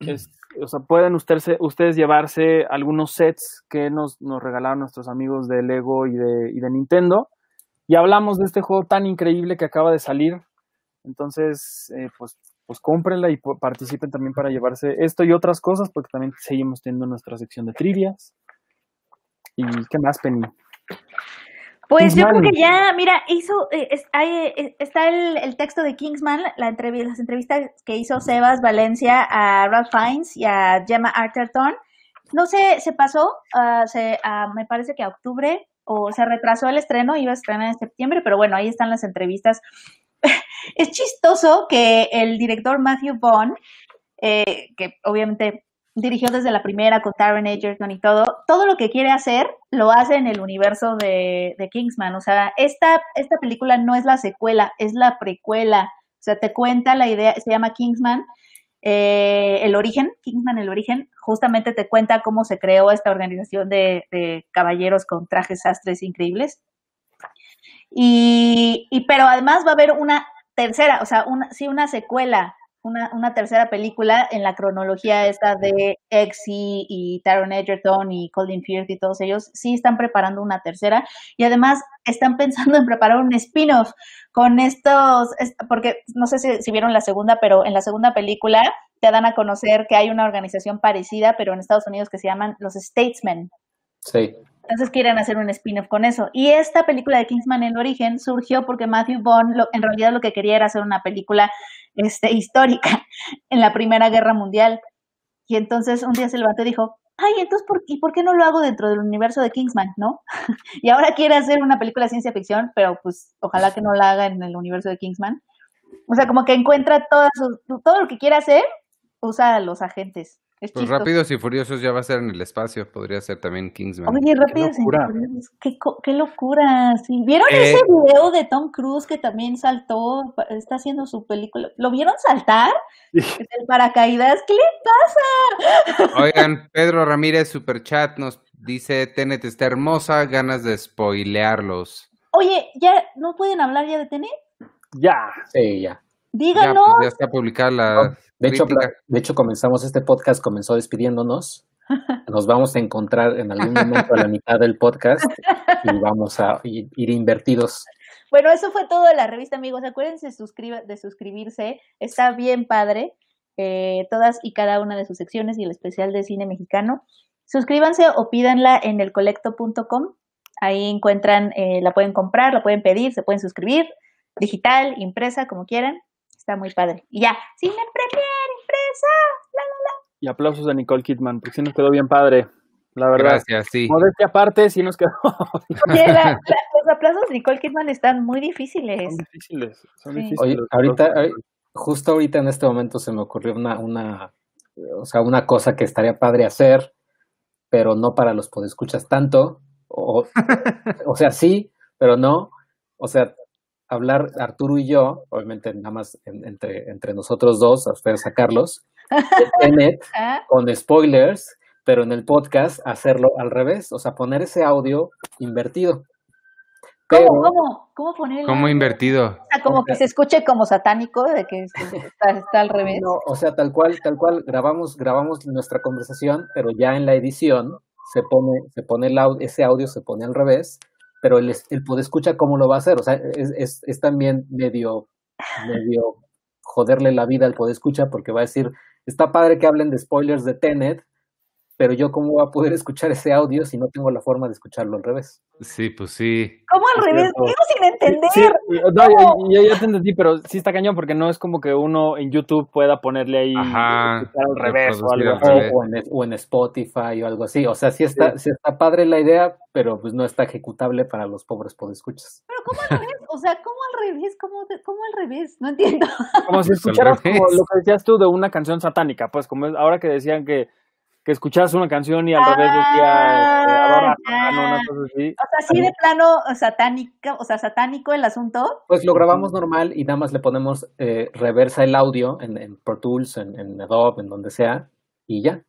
es, o sea, pueden ustedes, ustedes llevarse algunos sets que nos, nos regalaron nuestros amigos de Lego y de, y de Nintendo. Y hablamos de este juego tan increíble que acaba de salir. Entonces, eh, pues pues cómprenla y participen también para llevarse esto y otras cosas, porque también seguimos teniendo nuestra sección de trivias. ¿Y qué más, Penny? Pues yo creo que ya, mira, hizo, eh, eh, está el, texto de Kingsman, la entrevista, las entrevistas que hizo Sebas Valencia a Ralph Fiennes y a Gemma Arterton. No sé, se pasó, uh, se, me parece que a octubre, o se retrasó el estreno, iba a estrenar en septiembre, pero bueno, ahí están las entrevistas es chistoso que el director Matthew Vaughn, eh, que obviamente dirigió desde la primera con Taron Egerton y todo, todo lo que quiere hacer lo hace en el universo de, Kingsman. O sea, esta, esta película no es la secuela, es la precuela. O sea, te cuenta la idea, se llama Kingsman, eh, el origen, Kingsman el origen, justamente te cuenta cómo se creó esta organización de, de caballeros con trajes sastres increíbles. Y, y, pero además va a haber una tercera, o sea, una, sí, una secuela, una, tercera película en la cronología esta de Exy y Taron Egerton y Colin Firth y todos ellos, sí están preparando una tercera y además están *laughs* pensando en preparar un spin-off con estos, porque no sé si, si vieron la segunda, pero en la segunda película te dan a conocer que hay una organización parecida, pero en Estados Unidos que se llaman los Statesmen. Sí. Entonces quieren hacer un spin-off con eso. Y esta película de Kingsman en origen surgió porque Matthew Vaughn en realidad lo que quería era hacer una película este, histórica *laughs* en la Primera Guerra Mundial. Y entonces un día se levantó y dijo, ay, entonces, ¿por, ¿y por qué no lo hago dentro del universo de Kingsman, no? *laughs* y ahora quiere hacer una película de ciencia ficción, pero pues ojalá que no la haga en el universo de Kingsman. O sea, como que encuentra todo, todo lo que quiere hacer, usa a los agentes pues Rápidos y Furiosos ya va a ser en el espacio, podría ser también Kingsman. Oye, Rápidos y Furiosos, qué, locura. ¿Vieron ese eh, video de Tom Cruise que también saltó, está haciendo su película? ¿Lo vieron saltar? El paracaídas, ¿qué le pasa? *laughs* Oigan, Pedro Ramírez, Superchat, nos dice, Tenet está hermosa, ganas de spoilearlos. Oye, ¿ya no pueden hablar ya de Tenet? Ya. Sí, ya. Díganos. Ya, pues, ya está publicada la de hecho, de hecho, comenzamos este podcast, comenzó despidiéndonos. *laughs* Nos vamos a encontrar en algún momento a la mitad del podcast y vamos a ir, invertidos. Bueno, eso fue todo de la revista, amigos. Acuérdense de suscribirse. Está bien padre. Eh, todas y cada una de sus secciones y el especial de cine mexicano. Suscríbanse o pídanla en elcolecto.com. Ahí encuentran, eh, la pueden comprar, la pueden pedir, se pueden suscribir, digital, impresa, como quieran está muy padre. Y ya, cine premier, impresa, la, la, la. Y aplausos a Nicole Kidman, porque sí nos quedó bien padre. La verdad. Gracias, sí. Modestia aparte, sí nos quedó. *laughs* los aplausos de Nicole Kidman están muy difíciles. Son difíciles, son difíciles. Oye, ahorita, justo ahorita en este momento se me ocurrió una, una, o sea, una cosa que estaría padre hacer, pero no para los podescuchas tanto, o, o sea, sí, pero no. O sea, hablar Arturo y yo, obviamente nada más entre, entre nosotros dos, a ustedes sacarlos, *laughs* ah. con spoilers, pero en el podcast hacerlo al revés, o sea, poner ese audio invertido. ¿Cómo, cómo, cómo ponerlo? ¿Cómo invertido? O sea, como que se escuche como satánico, de que está, está, al revés. No, o sea, tal cual, tal cual, grabamos, grabamos nuestra conversación, pero ya en la edición se pone, se pone el ese audio se pone al revés pero el, el poder escuchar cómo lo va a hacer, o sea, es, es, es también medio, medio joderle la vida al poder escuchar porque va a decir, está padre que hablen de spoilers de Tenet, pero yo cómo voy a poder escuchar ese audio si no tengo la forma de escucharlo al revés. Sí, pues sí. ¿Cómo al revés? Digo sin entender. Sí, no, yo, ya te entendí, pero sí está cañón porque no es como que uno en YouTube pueda ponerle ahí Ajá, al revés o algo así. O, en, o, en, Spotify o algo así. O sea, sí está, sí. está padre la idea, pero pues no está ejecutable para los pobres podescuchas. Pero ¿cómo al revés? O sea, ¿cómo al revés? ¿Cómo, cómo al revés? No entiendo. Como si escucharas como lo que decías tú de una canción satánica, pues como ahora que decían que que escuchabas una canción y al ah, revés decía este, adora, no, una cosa así. O sea, sí de plano satánico, o sea, satánico el asunto. Pues lo grabamos normal y nada más le ponemos eh, reversa el audio en, en Pro Tools, en, en, Adobe, en donde sea, y ya.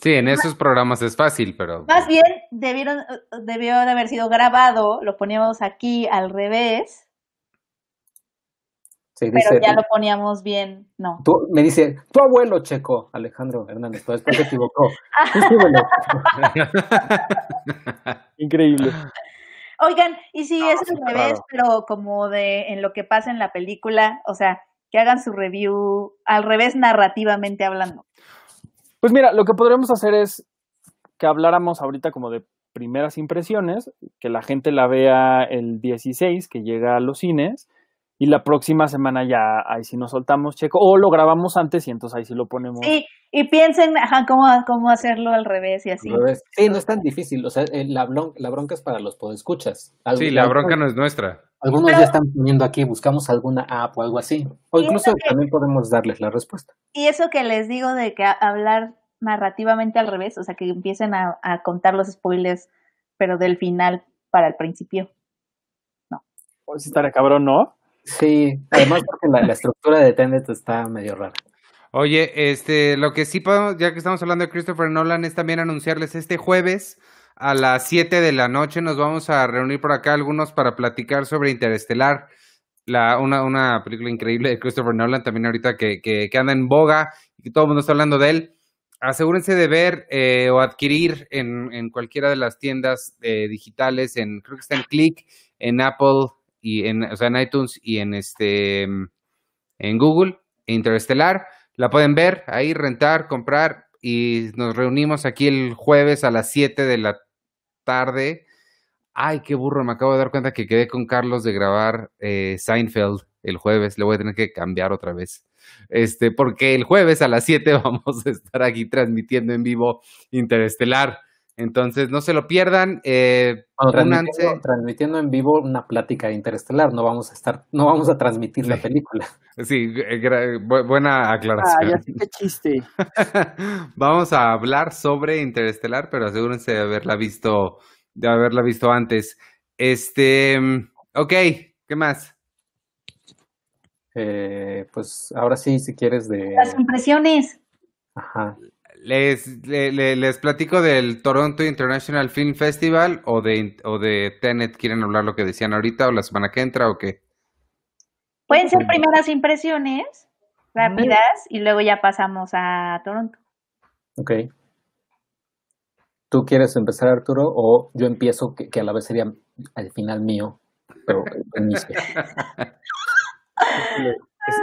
Sí, en esos programas es fácil, pero. Más bien debieron, debió de haber sido grabado, lo poníamos aquí al revés pero ya lo poníamos bien, no. Tú, me dice, tu abuelo checo, Alejandro Hernández, pero después se equivocó. *laughs* Increíble. Oigan, y si es al revés, pero como de en lo que pasa en la película, o sea, que hagan su review al revés narrativamente hablando. Pues mira, lo que podríamos hacer es que habláramos ahorita como de primeras impresiones, que la gente la vea el 16, que llega a los cines, y la próxima semana ya ahí sí nos soltamos checo o lo grabamos antes y entonces ahí sí lo ponemos. Sí, y piensen ajá, cómo, cómo hacerlo al revés y así. Sí, no es tan difícil, o sea, eh, la, la bronca es para los podescuchas. Sí, la bronca no es nuestra. Algunos ya están poniendo aquí, buscamos alguna app o algo así, o incluso también podemos darles la respuesta. Y eso que les digo de que hablar narrativamente al revés, o sea, que empiecen a, a contar los spoilers, pero del final para el principio. No. Pues estaría cabrón, ¿no? Sí, además porque la, estructura de Tenet está medio rara. Oye, este, lo que sí podemos, ya que estamos hablando de Christopher Nolan, es también anunciarles este jueves a las 7 de la noche nos vamos a reunir por acá algunos para platicar sobre Interestelar, la, una, una película increíble de Christopher Nolan, también ahorita que, que, anda en boga y que todo el mundo está hablando de él. Asegúrense de ver eh, o adquirir en, en, cualquiera de las tiendas eh, digitales, en, creo que está en Click, en Apple, y en, o sea, en iTunes y en este en Google, Interestelar. La pueden ver ahí, rentar, comprar y nos reunimos aquí el jueves a las 7 de la tarde. Ay, qué burro, me acabo de dar cuenta que quedé con Carlos de grabar eh, Seinfeld el jueves. Le voy a tener que cambiar otra vez. Este, porque el jueves a las 7 *laughs* vamos a estar aquí transmitiendo en vivo Interestelar. Entonces, no se lo pierdan. Eh, transmitiendo, transmitiendo, en vivo una plática interestelar, no vamos a estar, no vamos a transmitir la película. Sí, buena aclaración. Ah, ya qué chiste. *laughs* vamos a hablar sobre Interestelar, pero asegúrense de haberla visto, de haberla visto antes. Este, ok, ¿qué más? Eh, pues ahora sí, si quieres de. Las impresiones. Ajá. Les, les, platico del Toronto International Film Festival o de, o de Tenet. ¿Quieren hablar lo que decían ahorita o la semana que entra o qué? Pueden ser primeras impresiones rápidas y luego ya pasamos a Toronto. Ok. ¿Tú quieres empezar, Arturo? O yo empiezo, que, a la vez sería al final mío, pero *laughs* en Es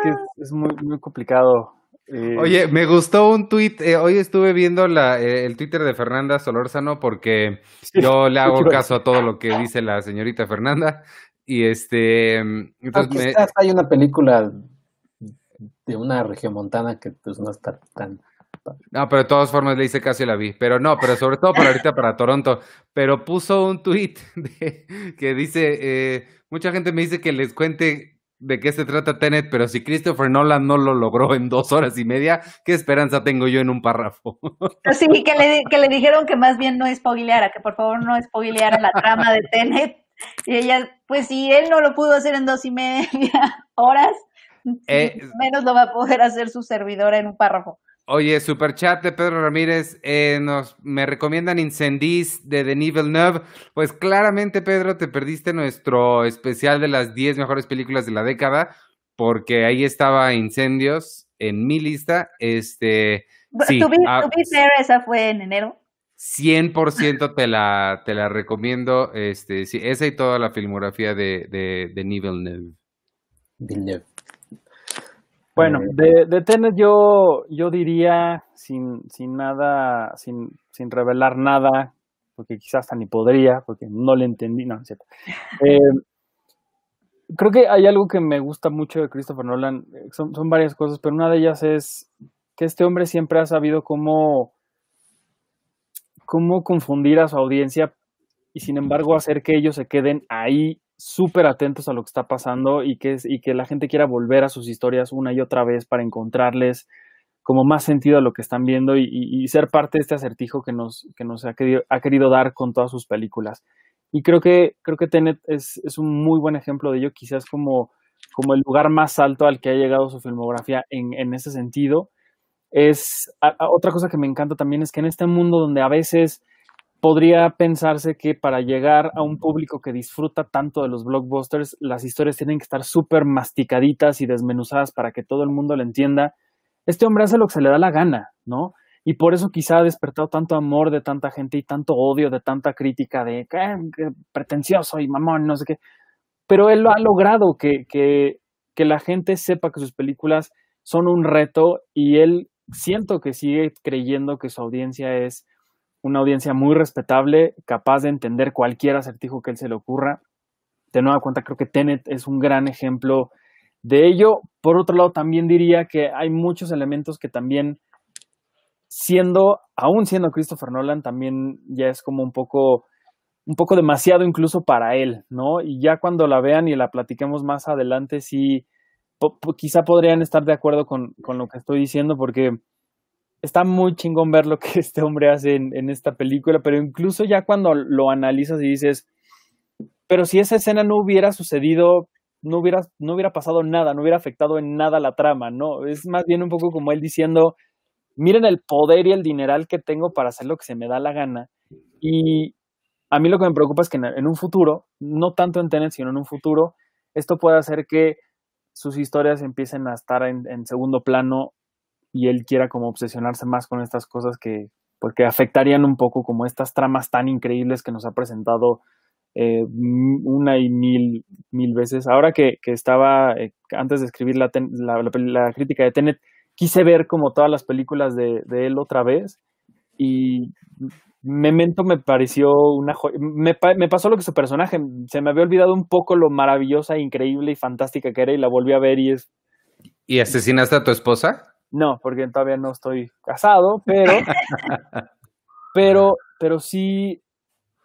que es, muy, muy complicado eh, Oye, me gustó un tweet. Eh, hoy estuve viendo la, eh, el Twitter de Fernanda Solórzano porque yo le hago caso a todo lo que dice la señorita Fernanda. Y este. Entonces Hay una película de una región montana que pues no está tan. No, pero de todas formas le hice caso y la vi. Pero no, pero sobre todo para ahorita para Toronto. Pero puso un tweet *laughs* que dice: Mucha gente me dice que les cuente de qué se trata Tenet, pero si Christopher Nolan no lo logró en dos horas y media, ¿qué esperanza tengo yo en un párrafo? *laughs* Sí, que le, que le dijeron que más bien no spoileara, que por favor no spoileara la trama de Tenet. Y ella, pues si él no lo pudo hacer en dos y media *laughs* horas, eh, menos lo va a poder hacer su servidora en un párrafo. Oye, super chat de Pedro Ramírez, eh, nos me recomiendan Incendies de Denis Villeneuve. Pues claramente, Pedro, te perdiste nuestro especial de las 10 mejores películas de la década, porque ahí estaba Incendios en mi lista. Este, sí, ah, esa fue en enero. 100% *laughs* te la, te la recomiendo. Este, sí, esa y toda la filmografía de, de Denis Villeneuve. Villeneuve. Bueno, de, de Tenet yo, yo diría, sin, sin nada, sin, sin revelar nada, porque quizás hasta ni podría, porque no le entendí, no, es cierto. *laughs* Eh, creo que hay algo que me gusta mucho de Christopher Nolan, eh, son, son varias cosas, pero una de ellas es que este hombre siempre ha sabido cómo, cómo confundir a su audiencia y sin embargo hacer que ellos se queden ahí súper atentos a lo que está pasando y que, y que la gente quiera volver a sus historias una y otra vez para encontrarles como más sentido a lo que están viendo y, ser parte de este acertijo que nos, que nos ha, querido, ha querido dar con todas sus películas. Y creo que, creo que Tenet es, es, un muy buen ejemplo de ello, quizás como, como el lugar más alto al que ha llegado su filmografía en, en ese sentido. Es otra cosa que me encanta también es que en este mundo donde a veces podría pensarse que para llegar a un público que disfruta tanto de los blockbusters, las historias tienen que estar súper masticaditas y desmenuzadas para que todo el mundo lo entienda. Este hombre hace lo que se le da la gana, ¿no? Y por eso quizá ha despertado tanto amor de tanta gente y tanto odio de tanta crítica de que, pretencioso y mamón, no sé qué. Pero él lo ha logrado que, que, que la gente sepa que sus películas son un reto y él siento que sigue creyendo que su audiencia es una audiencia muy respetable, capaz de entender cualquier acertijo que él se le ocurra. De nueva cuenta, creo que Tenet es un gran ejemplo de ello. Por otro lado, también diría que hay muchos elementos que también, siendo, aún siendo Christopher Nolan, también ya es como un poco, un poco demasiado incluso para él, ¿no? Y ya cuando la vean y la platiquemos más adelante, sí, quizá podrían estar de acuerdo con, con lo que estoy diciendo, porque está muy chingón ver lo que *laughs* este hombre hace en, esta película, pero incluso ya cuando lo analizas y dices, pero si esa escena no hubiera sucedido, no hubiera, no hubiera pasado nada, no hubiera afectado en nada la trama, ¿no? Es más bien un poco como él diciendo, miren el poder y el dineral que tengo para hacer lo que se me da la gana. Y a mí lo que me preocupa es que en, un futuro, no tanto en Tenet, sino en un futuro, esto puede hacer que sus historias empiecen a estar en segundo plano y él quiera como obsesionarse más con estas cosas que porque afectarían un poco como estas tramas tan increíbles que nos ha presentado eh, una y mil, mil veces. Ahora que, que estaba, eh, antes de escribir la, la, la, crítica de Tenet, quise ver como todas las películas de, de él otra vez y Memento me pareció una joya. Me, me, pasó lo que su personaje, se me había olvidado un poco lo maravillosa, increíble y fantástica que era y la volví a ver y es... ¿Y asesinaste a tu esposa? No, porque todavía no estoy casado, pero, *laughs* pero, pero sí,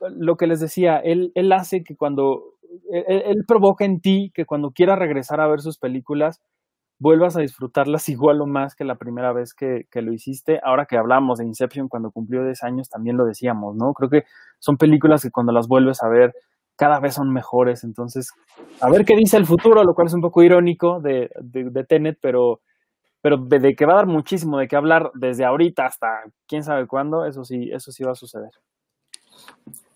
lo que les decía, él, él hace que cuando, él, provoca en ti que cuando quieras regresar a ver sus películas, vuelvas a disfrutarlas igual o más que la primera vez que, que, lo hiciste. Ahora que hablamos de Inception cuando cumplió 10 años, también lo decíamos, ¿no? Creo que son películas que cuando las vuelves a ver, cada vez son mejores. Entonces, a ver qué dice el futuro, lo cual es un poco irónico de, de, de Tenet, pero pero de que va a dar muchísimo de qué hablar desde ahorita hasta quién sabe cuándo, eso sí, eso sí va a suceder.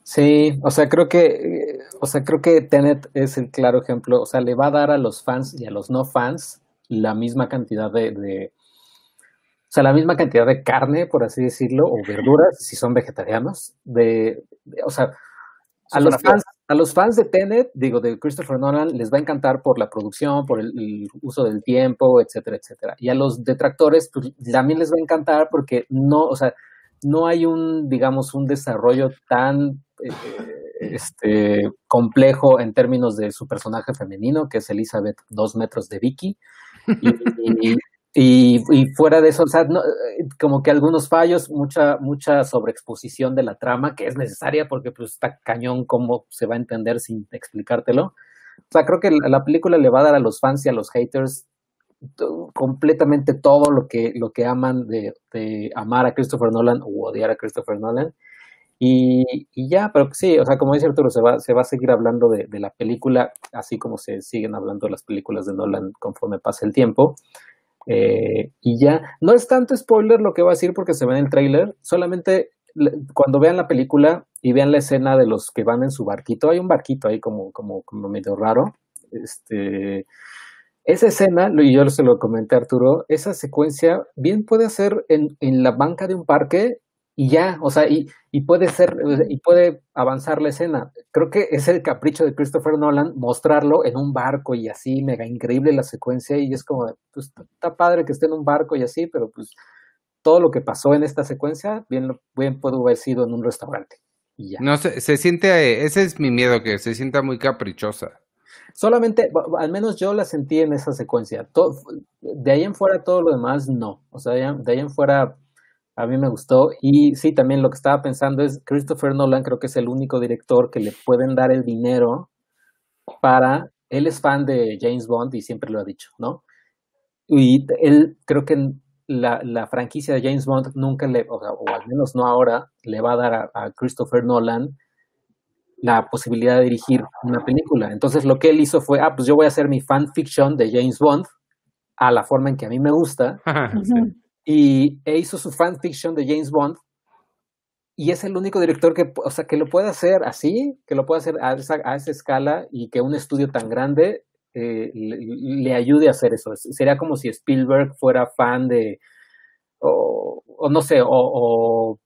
Sí, o sea, creo que, o sea, creo que Tenet es el claro ejemplo, o sea, le va a dar a los fans y a los no fans la misma cantidad de, de o sea, la misma cantidad de carne, por así decirlo, o verduras, si son vegetarianos, de, o sea, a los, fans, a los fans de Tenet, digo, de Christopher Nolan, les va a encantar por la producción, por el, uso del tiempo, etcétera, etcétera. Y a los detractores, pues también les va a encantar porque no, o sea, no hay un, digamos, un desarrollo tan eh, este, complejo en términos de su personaje femenino, que es Elizabeth, dos metros de Vicky. *laughs* y, y, fuera de eso, o sea, eh, como que algunos fallos, mucha, mucha sobreexposición de la trama, que es necesaria porque pues está cañón cómo se va a entender sin explicártelo. O sea, creo que la, película le va a dar a los fans y a los haters completamente todo lo que, lo que aman de, de, amar a Christopher Nolan o odiar a Christopher Nolan. Y, y, ya, pero sí, o sea, como dice Arturo, se va, se va a seguir hablando de, de la película, así como se siguen hablando las películas de Nolan conforme pasa el tiempo. Eh, y ya, no es tanto spoiler lo que va a decir porque se ve en el trailer, solamente cuando vean la película y vean la escena de los que van en su barquito, hay un barquito ahí como, como, como medio raro. Este, esa escena, y yo se lo comenté a Arturo, esa secuencia bien puede ser en, en la banca de un parque y ya, o sea, y, y puede ser, y puede avanzar la escena. Creo que es el capricho de Christopher Nolan mostrarlo en un barco y así, mega increíble la secuencia, y es como, pues está padre que esté en un barco y así, pero pues todo lo que pasó en esta secuencia, bien, bien pudo haber sido en un restaurante. Y ya. No, se, se siente, ese es mi miedo, que se sienta muy caprichosa. Solamente, al menos yo la sentí en esa secuencia. Todo, de ahí en fuera todo lo demás, no. O sea, de ahí en fuera a mí me gustó. Y sí, también lo que estaba pensando es, Christopher Nolan creo que es el único director que le pueden dar el dinero para, él es fan de James Bond y siempre lo ha dicho, ¿no? Y él creo que la, la franquicia de James Bond nunca le, o, al menos no ahora, le va a dar a, a Christopher Nolan la posibilidad de dirigir una película. Entonces lo que él hizo fue, ah, pues yo voy a hacer mi fanfiction de James Bond a la forma en que a mí me gusta. *laughs* Y e hizo su fanfiction de James Bond. Y es el único director que, o sea, que lo puede hacer así, que lo puede hacer a esa, a esa escala y que un estudio tan grande eh, le, ayude a hacer eso. Sería como si Spielberg fuera fan de, o, no sé, o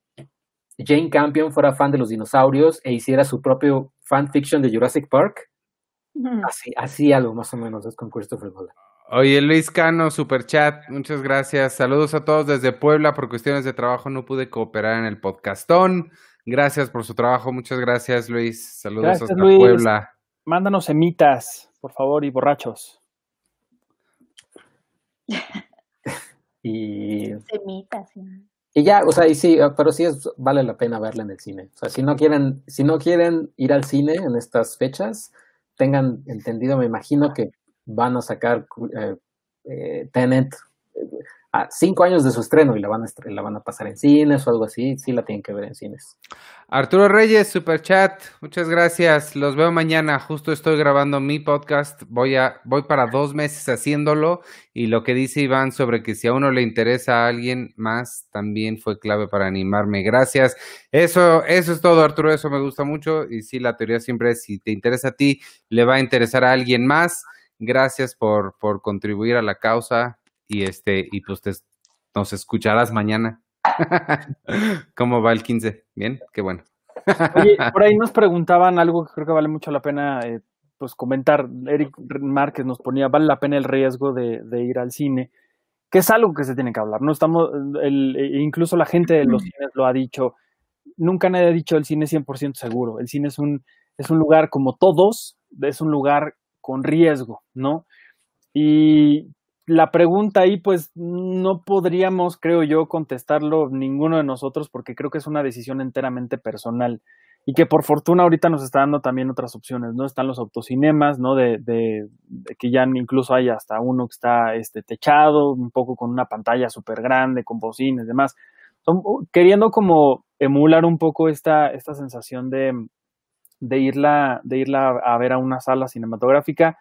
Jane Campion fuera fan de los dinosaurios e hiciera su propio fanfiction de Jurassic Park. Así, así algo más o menos es con Christopher Nolan. Oye, Luis Cano, super chat, muchas gracias. Saludos a todos desde Puebla. Por cuestiones de trabajo no pude cooperar en el podcastón. Gracias por su trabajo, muchas gracias, Luis. Saludos hasta Puebla. Mándanos semitas, por favor, y borrachos. *laughs* y. Semitas, y ya, o sea, y sí, pero sí es, vale la pena verla en el cine. O sea, si no quieren, si no quieren ir al cine en estas fechas, tengan entendido, me imagino que van a sacar eh, eh, Tenet a cinco años de su estreno y la van, a, la van a pasar en cines o algo así, sí la tienen que ver en cines. Arturo Reyes, super chat, muchas gracias. Los veo mañana. Justo estoy grabando mi podcast. Voy a, voy para dos meses haciéndolo. Y lo que dice Iván sobre que si a uno le interesa a alguien más, también fue clave para animarme. Gracias. Eso, eso es todo, Arturo. Eso me gusta mucho. Y sí, la teoría siempre es si te interesa a ti, le va a interesar a alguien más. Gracias por, por contribuir a la causa y este, y pues te, nos escucharás mañana. *laughs* ¿Cómo va el 15? Bien, qué bueno. Oye, *laughs* por ahí nos preguntaban algo que creo que vale mucho la pena eh, pues comentar. Eric Márquez nos ponía, vale la pena el riesgo de, ir al cine, que es algo que se tiene que hablar. No estamos, el, e incluso la gente de los cines lo ha dicho. Nunca nadie ha dicho el cine 100% seguro. El cine es un, es un lugar como todos, es un lugar con riesgo, ¿no? Y la pregunta ahí, pues no podríamos, creo yo, contestarlo ninguno de nosotros porque creo que es una decisión enteramente personal y que por fortuna ahorita nos está dando también otras opciones, ¿no? Están los autocinemas, ¿no? De, de, que ya incluso hay hasta uno que está este, techado, un poco con una pantalla súper grande, con bocines, demás. Queriendo como emular un poco esta, esta sensación de, de, irla, de irla a ver a una sala cinematográfica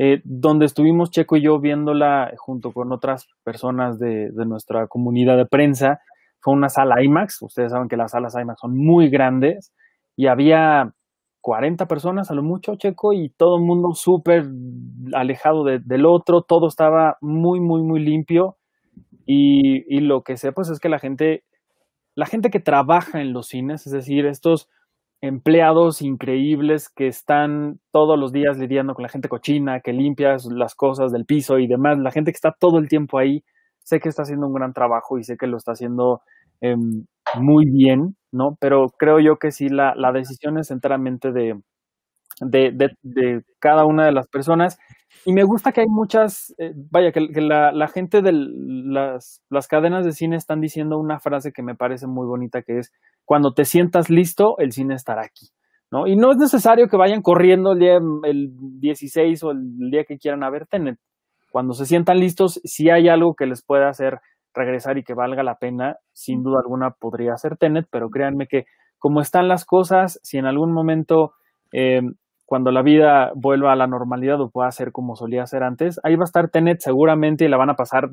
eh, donde estuvimos Checo y yo viéndola junto con otras personas de, nuestra comunidad de prensa. Fue una sala IMAX, ustedes saben que las salas IMAX son muy grandes y había 40 personas a lo mucho, Checo, y todo el mundo súper alejado del otro, todo estaba muy, muy, muy limpio. Y, y, lo que sé, pues es que la gente, la gente que trabaja en los cines, es decir, estos empleados increíbles que están todos los días lidiando con la gente cochina, que limpia las cosas del piso y demás, la gente que está todo el tiempo ahí, sé que está haciendo un gran trabajo y sé que lo está haciendo em, muy bien, ¿no? Pero creo yo que sí, la, la decisión es enteramente de, de, de, cada una de las personas. Y me gusta que hay muchas, eh, vaya, que, la, gente de las, las cadenas de cine están diciendo una frase que me parece muy bonita, que es, cuando te sientas listo, el cine estará aquí. ¿no? Y no es necesario que vayan corriendo el día el 16 o el día que quieran a ver Tenet. Cuando se sientan listos, si hay algo que les pueda hacer regresar y que valga la pena, sin duda alguna podría ser Tenet, pero créanme que como están las cosas, si en algún momento, eh, cuando la vida vuelva a la normalidad o pueda ser como solía ser antes, ahí va a estar Tenet seguramente y la van a pasar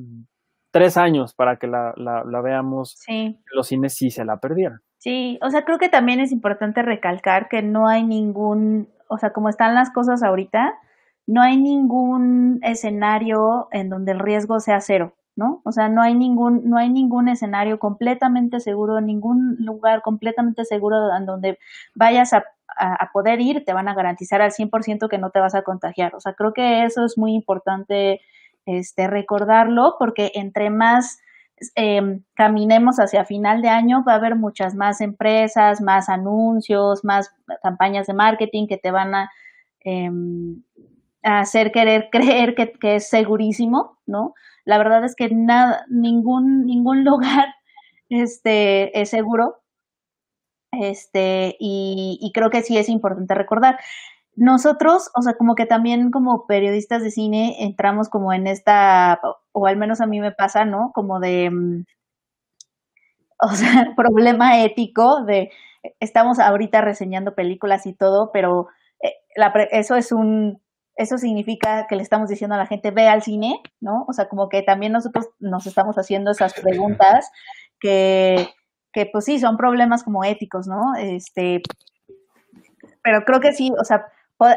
tres años para que la, la, veamos sí. los cines si se la perdieran. Sí, o sea, creo que también es importante recalcar que no hay ningún, o sea, como están las cosas ahorita, no hay ningún escenario en donde el riesgo sea cero. ¿No? O sea, no hay ningún, no hay ningún escenario completamente seguro, ningún lugar completamente seguro en donde vayas a, poder ir, te van a garantizar al 100% que no te vas a contagiar. O sea, creo que eso es muy importante este, recordarlo porque entre más eh, caminemos hacia final de año, va a haber muchas más empresas, más anuncios, más campañas de marketing que te van a, eh, hacer querer creer que, que es segurísimo, ¿no? La verdad es que nada, ningún, ningún *laughs* lugar este, es seguro. Este, y, creo que sí es importante recordar. Nosotros, o sea, como que también como periodistas de cine entramos como en esta, o al menos a mí me pasa, ¿no? Como de, mm, o sea, *laughs* problema ético de, estamos ahorita reseñando películas y todo, pero eh, eso es un, eso significa que le estamos diciendo a la gente, ve al cine, ¿no? O sea, como que también nosotros nos estamos haciendo esas preguntas que, que pues sí, son problemas como éticos, ¿no? Este, pero creo que sí, o sea,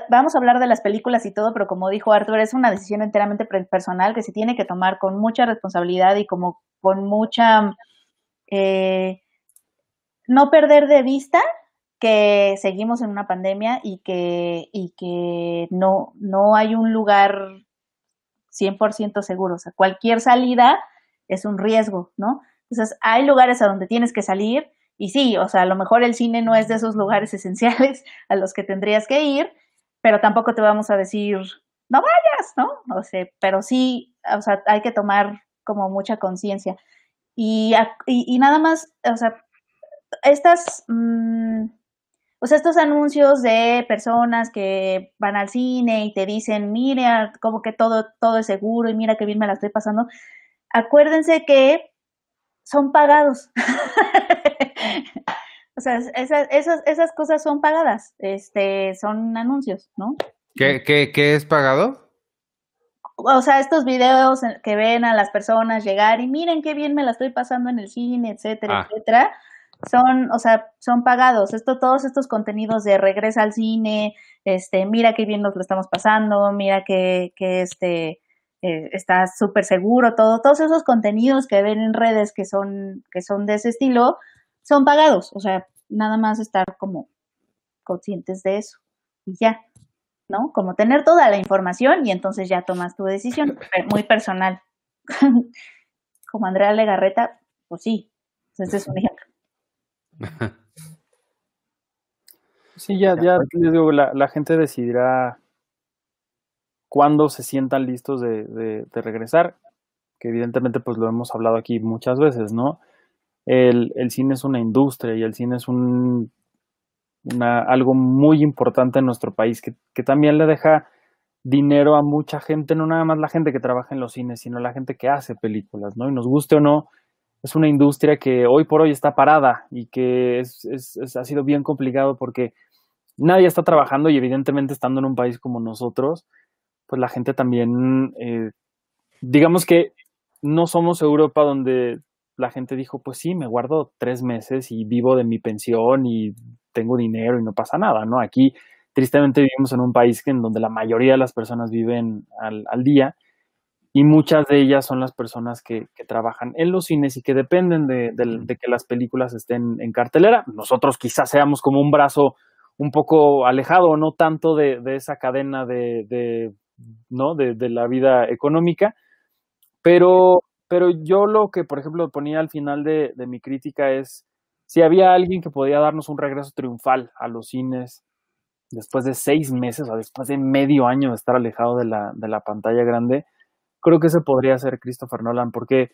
vamos a hablar de las películas y todo, pero como dijo Arthur, es una decisión enteramente personal que se tiene que tomar con mucha responsabilidad y como con mucha... Eh, no perder de vista que seguimos en una pandemia y que, y que no, no hay un lugar 100% seguro. O sea, cualquier salida es un riesgo, ¿no? Entonces, hay lugares a donde tienes que salir y sí, o sea, a lo mejor el cine no es de esos lugares *laughs* esenciales a los que tendrías que ir, pero tampoco te vamos a decir, no vayas, ¿no? O sea, pero sí, o sea, hay que tomar como mucha conciencia. Y, y, nada más, o sea, estas... Mmm, o sea, estos anuncios de personas que van al cine y te dicen, mira, como que todo, todo es seguro y mira qué bien me la estoy pasando, acuérdense que son pagados. *laughs* o sea, esas, esas, esas cosas son pagadas, este, son anuncios, ¿no? ¿Qué, qué, qué es pagado? O sea, estos videos que ven a las personas llegar y miren qué bien me la estoy pasando en el cine, etcétera, ah. etcétera son, o sea, son pagados. Esto, todos estos contenidos de regresa al cine, este, mira qué bien nos lo estamos pasando, mira que, que este, eh, está súper seguro, todo, todos esos contenidos que ven en redes que son, que son de ese estilo, son pagados. O sea, nada más estar como conscientes de eso. Y ya, ¿no? Como tener toda la información y entonces ya tomas tu decisión, muy personal. *laughs* como Andrea Legarreta, pues sí, ese es un ejemplo. Sí, ya, ya les digo, la, la, gente decidirá cuándo se sientan listos de, de, regresar, que evidentemente pues lo hemos hablado aquí muchas veces, ¿no? El, el cine es una industria y el cine es un, una, algo muy importante en nuestro país que, que también le deja dinero a mucha gente, no nada más la gente que trabaja en los cines, sino la gente que hace películas, ¿no? Y nos guste o no, es una industria que hoy por hoy está parada y que es, ha sido bien complicado porque nadie está trabajando y evidentemente estando en un país como nosotros, pues la gente también, eh, digamos que no somos Europa donde la gente dijo, pues sí, me guardo tres meses y vivo de mi pensión y tengo dinero y no pasa nada, ¿no? Aquí tristemente vivimos en un país en donde la mayoría de las personas viven al, al día y muchas de ellas son las personas que, trabajan en los cines y que dependen de, que las películas estén en cartelera. Nosotros quizás seamos como un brazo un poco alejado, no tanto de, esa cadena de, ¿no? de, la vida económica, pero, pero yo lo que, por ejemplo, ponía al final de, mi crítica es si había alguien que podía darnos un regreso triunfal a los cines después de seis meses o después de medio año de estar alejado de la, de la pantalla grande, creo que ese podría ser Christopher Nolan, porque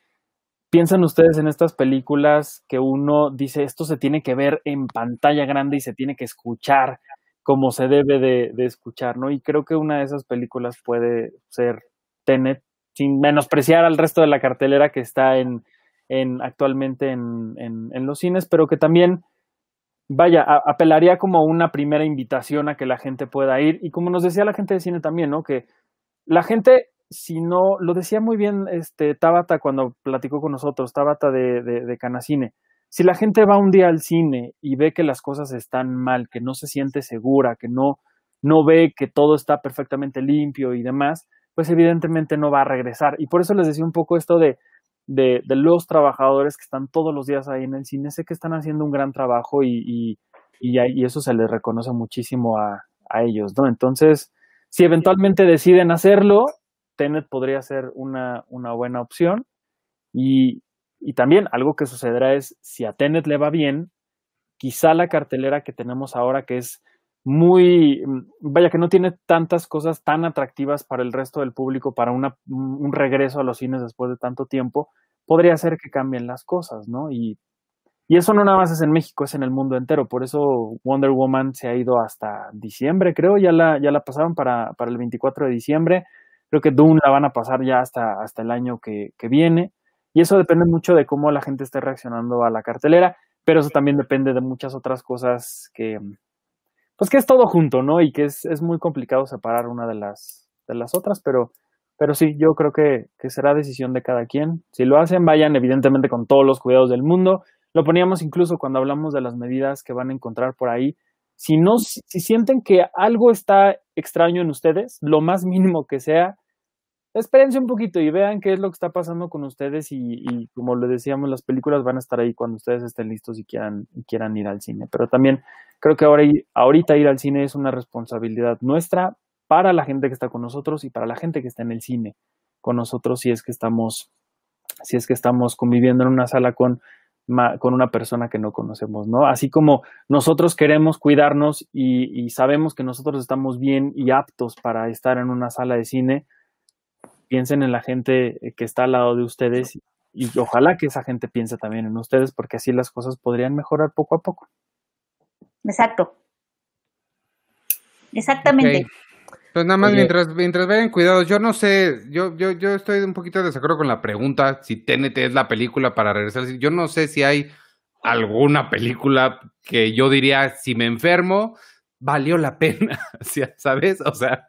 piensan ustedes en estas películas que uno dice, esto se tiene que ver en pantalla grande y se tiene que escuchar como se debe de, escuchar, ¿no? Y creo que una de esas películas puede ser Tenet, sin menospreciar al resto de la cartelera que está en, en actualmente en, en, los cines, pero que también, vaya, apelaría como una primera invitación a que la gente pueda ir. Y como nos decía la gente de cine también, ¿no? Que la gente si no, lo decía muy bien este Tabata cuando platicó con nosotros, Tabata de, de, Canacine. Si la gente va un día al cine y ve que las cosas están mal, que no se siente segura, que no, no ve que todo está perfectamente limpio y demás, pues evidentemente no va a regresar. Y por eso les decía un poco esto de de, de, los trabajadores que están todos los días ahí en el cine. Sé que están haciendo un gran trabajo y, y, y, eso se les reconoce muchísimo a, a, ellos, ¿no? Entonces, si eventualmente deciden hacerlo, Tenet podría ser una, buena opción. Y, también algo que sucederá es, si a Tenet le va bien, quizá la cartelera que tenemos ahora, que es muy, vaya que no tiene tantas cosas tan atractivas para el resto del público, para una, un regreso a los cines después de tanto tiempo, podría ser que cambien las cosas, ¿no? Y, eso no nada más es en México, es en el mundo entero. Por eso Wonder Woman se ha ido hasta diciembre, creo, ya la, ya la pasaron para el 24 de diciembre. Creo que Dune la van a pasar ya hasta, hasta el año que, que viene. Y eso depende mucho de cómo la gente esté reaccionando a la cartelera, pero eso también depende de muchas otras cosas que, pues que es todo junto, ¿no? Y que es, es muy complicado separar una de las, de las otras, pero, pero sí, yo creo que, que será decisión de cada quien. Si lo hacen, vayan evidentemente con todos los cuidados del mundo. Lo poníamos incluso cuando hablamos de las medidas que van a encontrar por ahí. Si no, si sienten que algo está extraño en ustedes, lo más mínimo que sea, espérense un poquito y vean qué es lo que está pasando con ustedes y, y, como le decíamos, las películas van a estar ahí cuando ustedes estén listos y quieran, y quieran ir al cine. Pero también creo que ahora, ahorita ir al cine es una responsabilidad nuestra para la gente que está con nosotros y para la gente que está en el cine con nosotros si es que estamos, si es que estamos conviviendo en una sala con, con una persona que no conocemos, ¿no? Así como nosotros queremos cuidarnos y, y sabemos que nosotros estamos bien y aptos para estar en una sala de cine, piensen en la gente que está al lado de ustedes y ojalá que esa gente piense también en ustedes porque así las cosas podrían mejorar poco a poco. Exacto. Exactamente. Pues nada más mientras, mientras vayan cuidados, yo no sé, yo, yo, yo estoy un poquito de desacuerdo con la pregunta si TNT es la película para regresar. Yo no sé si hay alguna película que yo diría, si me enfermo, valió la pena, *laughs* ¿sabes? O sea,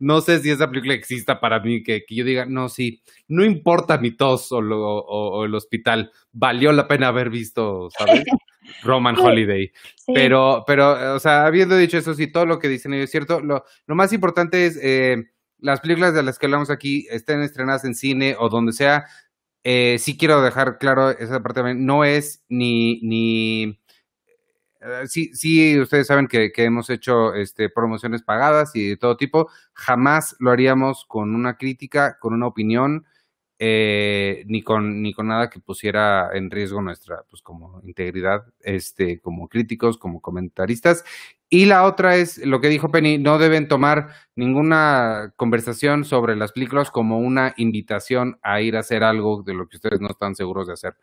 no sé si esa película exista para mí, que, yo diga, no, sí, no importa mi tos o, el hospital, valió la pena haber visto, ¿sabes? *laughs* Roman Holiday. Pero, pero, o sea, habiendo dicho eso, sí, todo lo que dicen ellos es cierto, lo, lo más importante es, eh, las películas de las que hablamos aquí estén estrenadas en cine o donde sea, eh, sí quiero dejar claro esa parte, no es ni, ni eh, sí, sí, ustedes saben que, hemos hecho este, promociones pagadas y de todo tipo. Jamás lo haríamos con una crítica, con una opinión, eh, ni con ni con nada que pusiera en riesgo nuestra, pues como integridad, este, como críticos, como comentaristas. Y la otra es lo que dijo Penny, no deben tomar ninguna conversación sobre las películas como una invitación a ir a hacer algo de lo que ustedes no están seguros de hacer.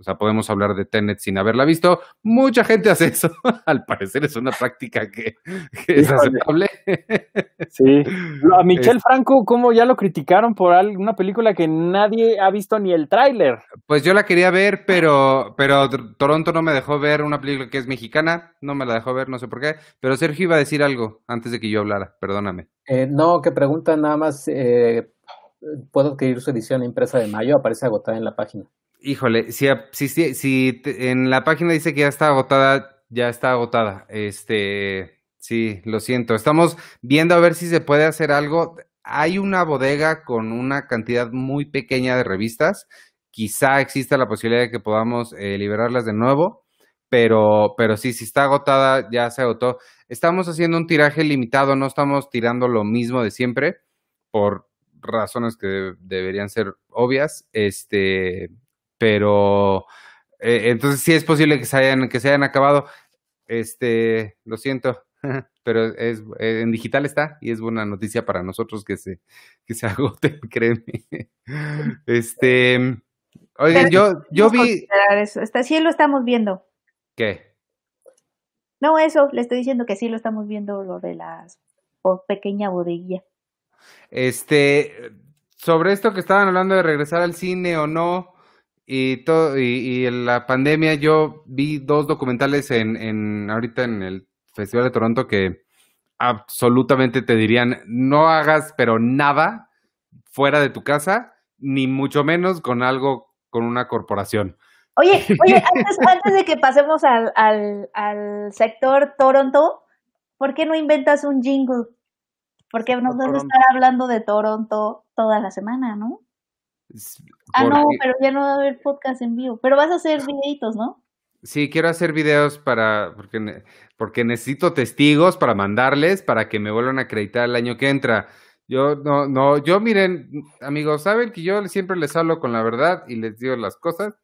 O sea, podemos hablar de Tenet sin haberla visto. Mucha gente hace eso. *laughs* Al parecer es una práctica que, es aceptable. Sí. A Michel Franco, ¿cómo ya lo criticaron por una película que nadie ha visto ni el tráiler? Pues yo la quería ver, pero, pero Toronto no me dejó ver una película que es mexicana. No me la dejó ver, no sé por qué. Pero Sergio iba a decir algo antes de que yo hablara. Perdóname. Eh, no, que pregunta nada más. Eh, ¿Puedo adquirir su edición impresa de mayo? Aparece agotada en la página. Híjole, si, si, si, en la página dice que ya está agotada, ya está agotada. Este, sí, lo siento. Estamos viendo a ver si se puede hacer algo. Hay una bodega con una cantidad muy pequeña de revistas. Quizá exista la posibilidad de que podamos eh, liberarlas de nuevo, pero, pero sí, si está agotada, ya se agotó. Estamos haciendo un tiraje limitado, no estamos tirando lo mismo de siempre, por razones que deberían ser obvias. Este, pero eh, entonces sí es posible que se hayan, que se hayan acabado. Este, lo siento, *laughs* pero es, eh, en digital está y es buena noticia para nosotros que se, que se *laughs* agoten, créeme. Este, oigan, yo, yo vi. Eso. Está, sí lo estamos viendo. ¿Qué? No, eso, le estoy diciendo que sí lo estamos viendo, lo de la pequeña bodeguilla. Este, sobre esto que estaban hablando de regresar al cine o no, y, todo, y, en la pandemia yo vi dos documentales en, en ahorita en el Festival de Toronto que absolutamente te dirían, no hagas pero nada fuera de tu casa, ni mucho menos con algo, con una corporación. Oye, *laughs* oye, antes, de que pasemos al, al, al, sector Toronto, ¿por qué no inventas un jingle? Porque nos vamos a estar hablando de Toronto toda la semana, ¿no? Ah, no, pero ya no va a haber podcast en vivo. Pero vas a hacer videitos, ¿no? Sí, quiero hacer videos para, porque, porque necesito testigos para mandarles para que me vuelvan a acreditar el año que entra. Yo no, no, yo miren, amigos, saben que yo siempre les hablo con la verdad y les digo las cosas.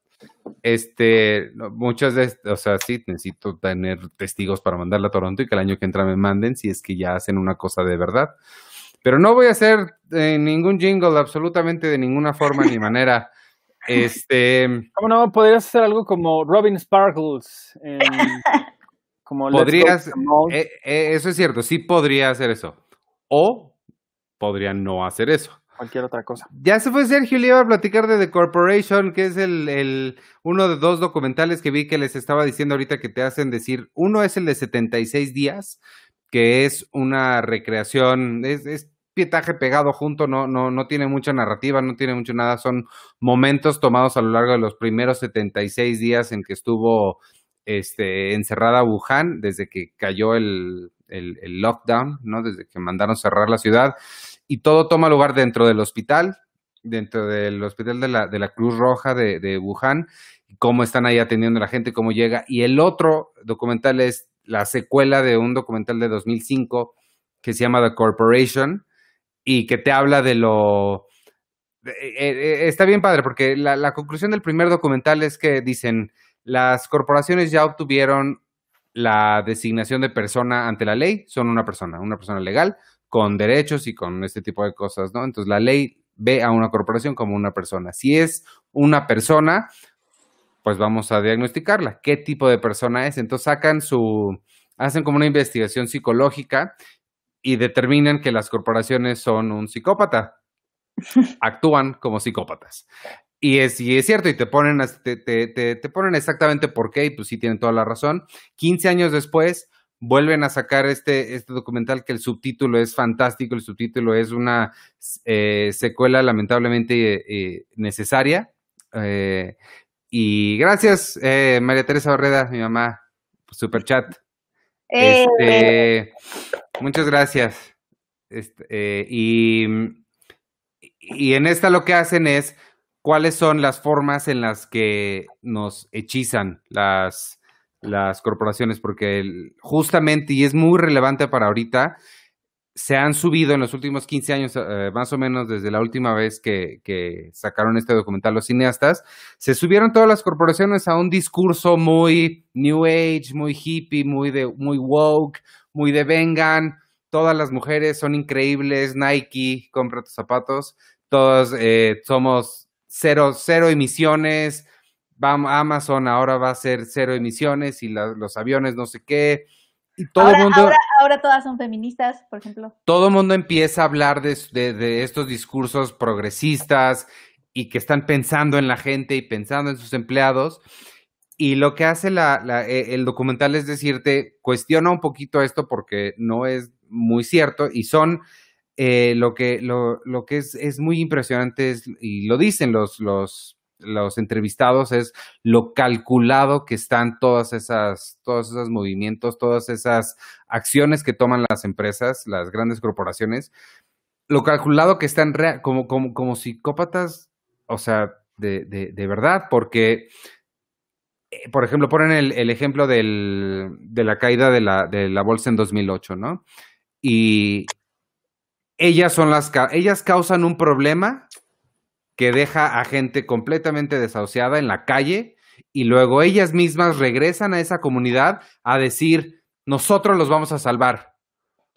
Este, muchas de, o sea, sí, necesito tener testigos para mandarla a Toronto y que el año que entra me manden si es que ya hacen una cosa de verdad. Pero no voy a hacer eh, ningún jingle absolutamente de ninguna forma ni manera. *laughs* Este. ¿Cómo no? Podrías hacer algo como Robin Sparkles. *laughs* como podrías. Eh, eh, eso es cierto, sí podría hacer eso. O podría no hacer eso. Cualquier otra cosa. Ya se fue Sergio, le iba a platicar de The Corporation, que es el, el, uno de dos documentales que vi que les estaba diciendo ahorita que te hacen decir. Uno es el de 76 días, que es una recreación, es, es pietaje pegado junto, no, no, no tiene mucha narrativa, no tiene mucho nada, son momentos tomados a lo largo de los primeros 76 días en que estuvo este, encerrada Wuhan, desde que cayó el, el, lockdown, ¿no? Desde que mandaron cerrar la ciudad, y todo toma lugar dentro del hospital, dentro del hospital de la, de la Cruz Roja de, de Wuhan, cómo están ahí atendiendo a la gente, cómo llega, y el otro documental es la secuela de un documental de 2005 que se llama The Corporation, y que te habla de lo... Eh, eh, está bien padre, porque la, conclusión del primer documental es que dicen, las corporaciones ya obtuvieron la designación de persona ante la ley, son una persona, una persona legal, con derechos y con este tipo de cosas, ¿no? Entonces la ley ve a una corporación como una persona. Si es una persona, pues vamos a diagnosticarla. ¿Qué tipo de persona es? Entonces sacan su, hacen como una investigación psicológica y determinan que las corporaciones son un psicópata. *laughs* Actúan como psicópatas. Y es, y es cierto, y te ponen, te, te, te, ponen exactamente por qué, y pues sí tienen toda la razón. 15 años después, vuelven a sacar este, este documental que el subtítulo es fantástico, el subtítulo es una eh, secuela lamentablemente eh, necesaria. Eh, y gracias, María Teresa Barreda, mi mamá, super chat. Este, muchas gracias. Este, eh, y, y en esta lo que hacen es cuáles son las formas en las que nos hechizan las, las corporaciones, porque justamente, y es muy relevante para ahorita, se han subido en los últimos 15 años, eh, más o menos desde la última vez que, sacaron este documental los cineastas, se subieron todas las corporaciones a un discurso muy New Age, muy hippie, muy, de, muy woke, muy de vengan, todas las mujeres son increíbles, Nike, compra tus zapatos, todos eh, somos cero, cero emisiones, Amazon ahora va a ser cero emisiones y los aviones no sé qué todo ahora, mundo, ahora, todas son feministas, por ejemplo. Todo el mundo empieza a hablar de, de, estos discursos progresistas y que están pensando en la gente y pensando en sus empleados. Y lo que hace la, e, el documental es decirte, cuestiona un poquito esto porque no es muy cierto y son eh, lo que, lo, lo que es, es muy impresionante y lo dicen los, los los entrevistados es lo calculado que están todas esas, todos esos movimientos, todas esas acciones que toman las empresas, las grandes corporaciones, lo calculado que están como, como, como psicópatas, o sea, de, de, de verdad, porque, eh, por ejemplo, ponen el, el ejemplo del, de la caída de la, de la bolsa en 2008, ¿no? Y ellas son las, ellas causan un problema que deja a gente completamente desahuciada en la calle y luego ellas mismas regresan a esa comunidad a decir, nosotros los vamos a salvar,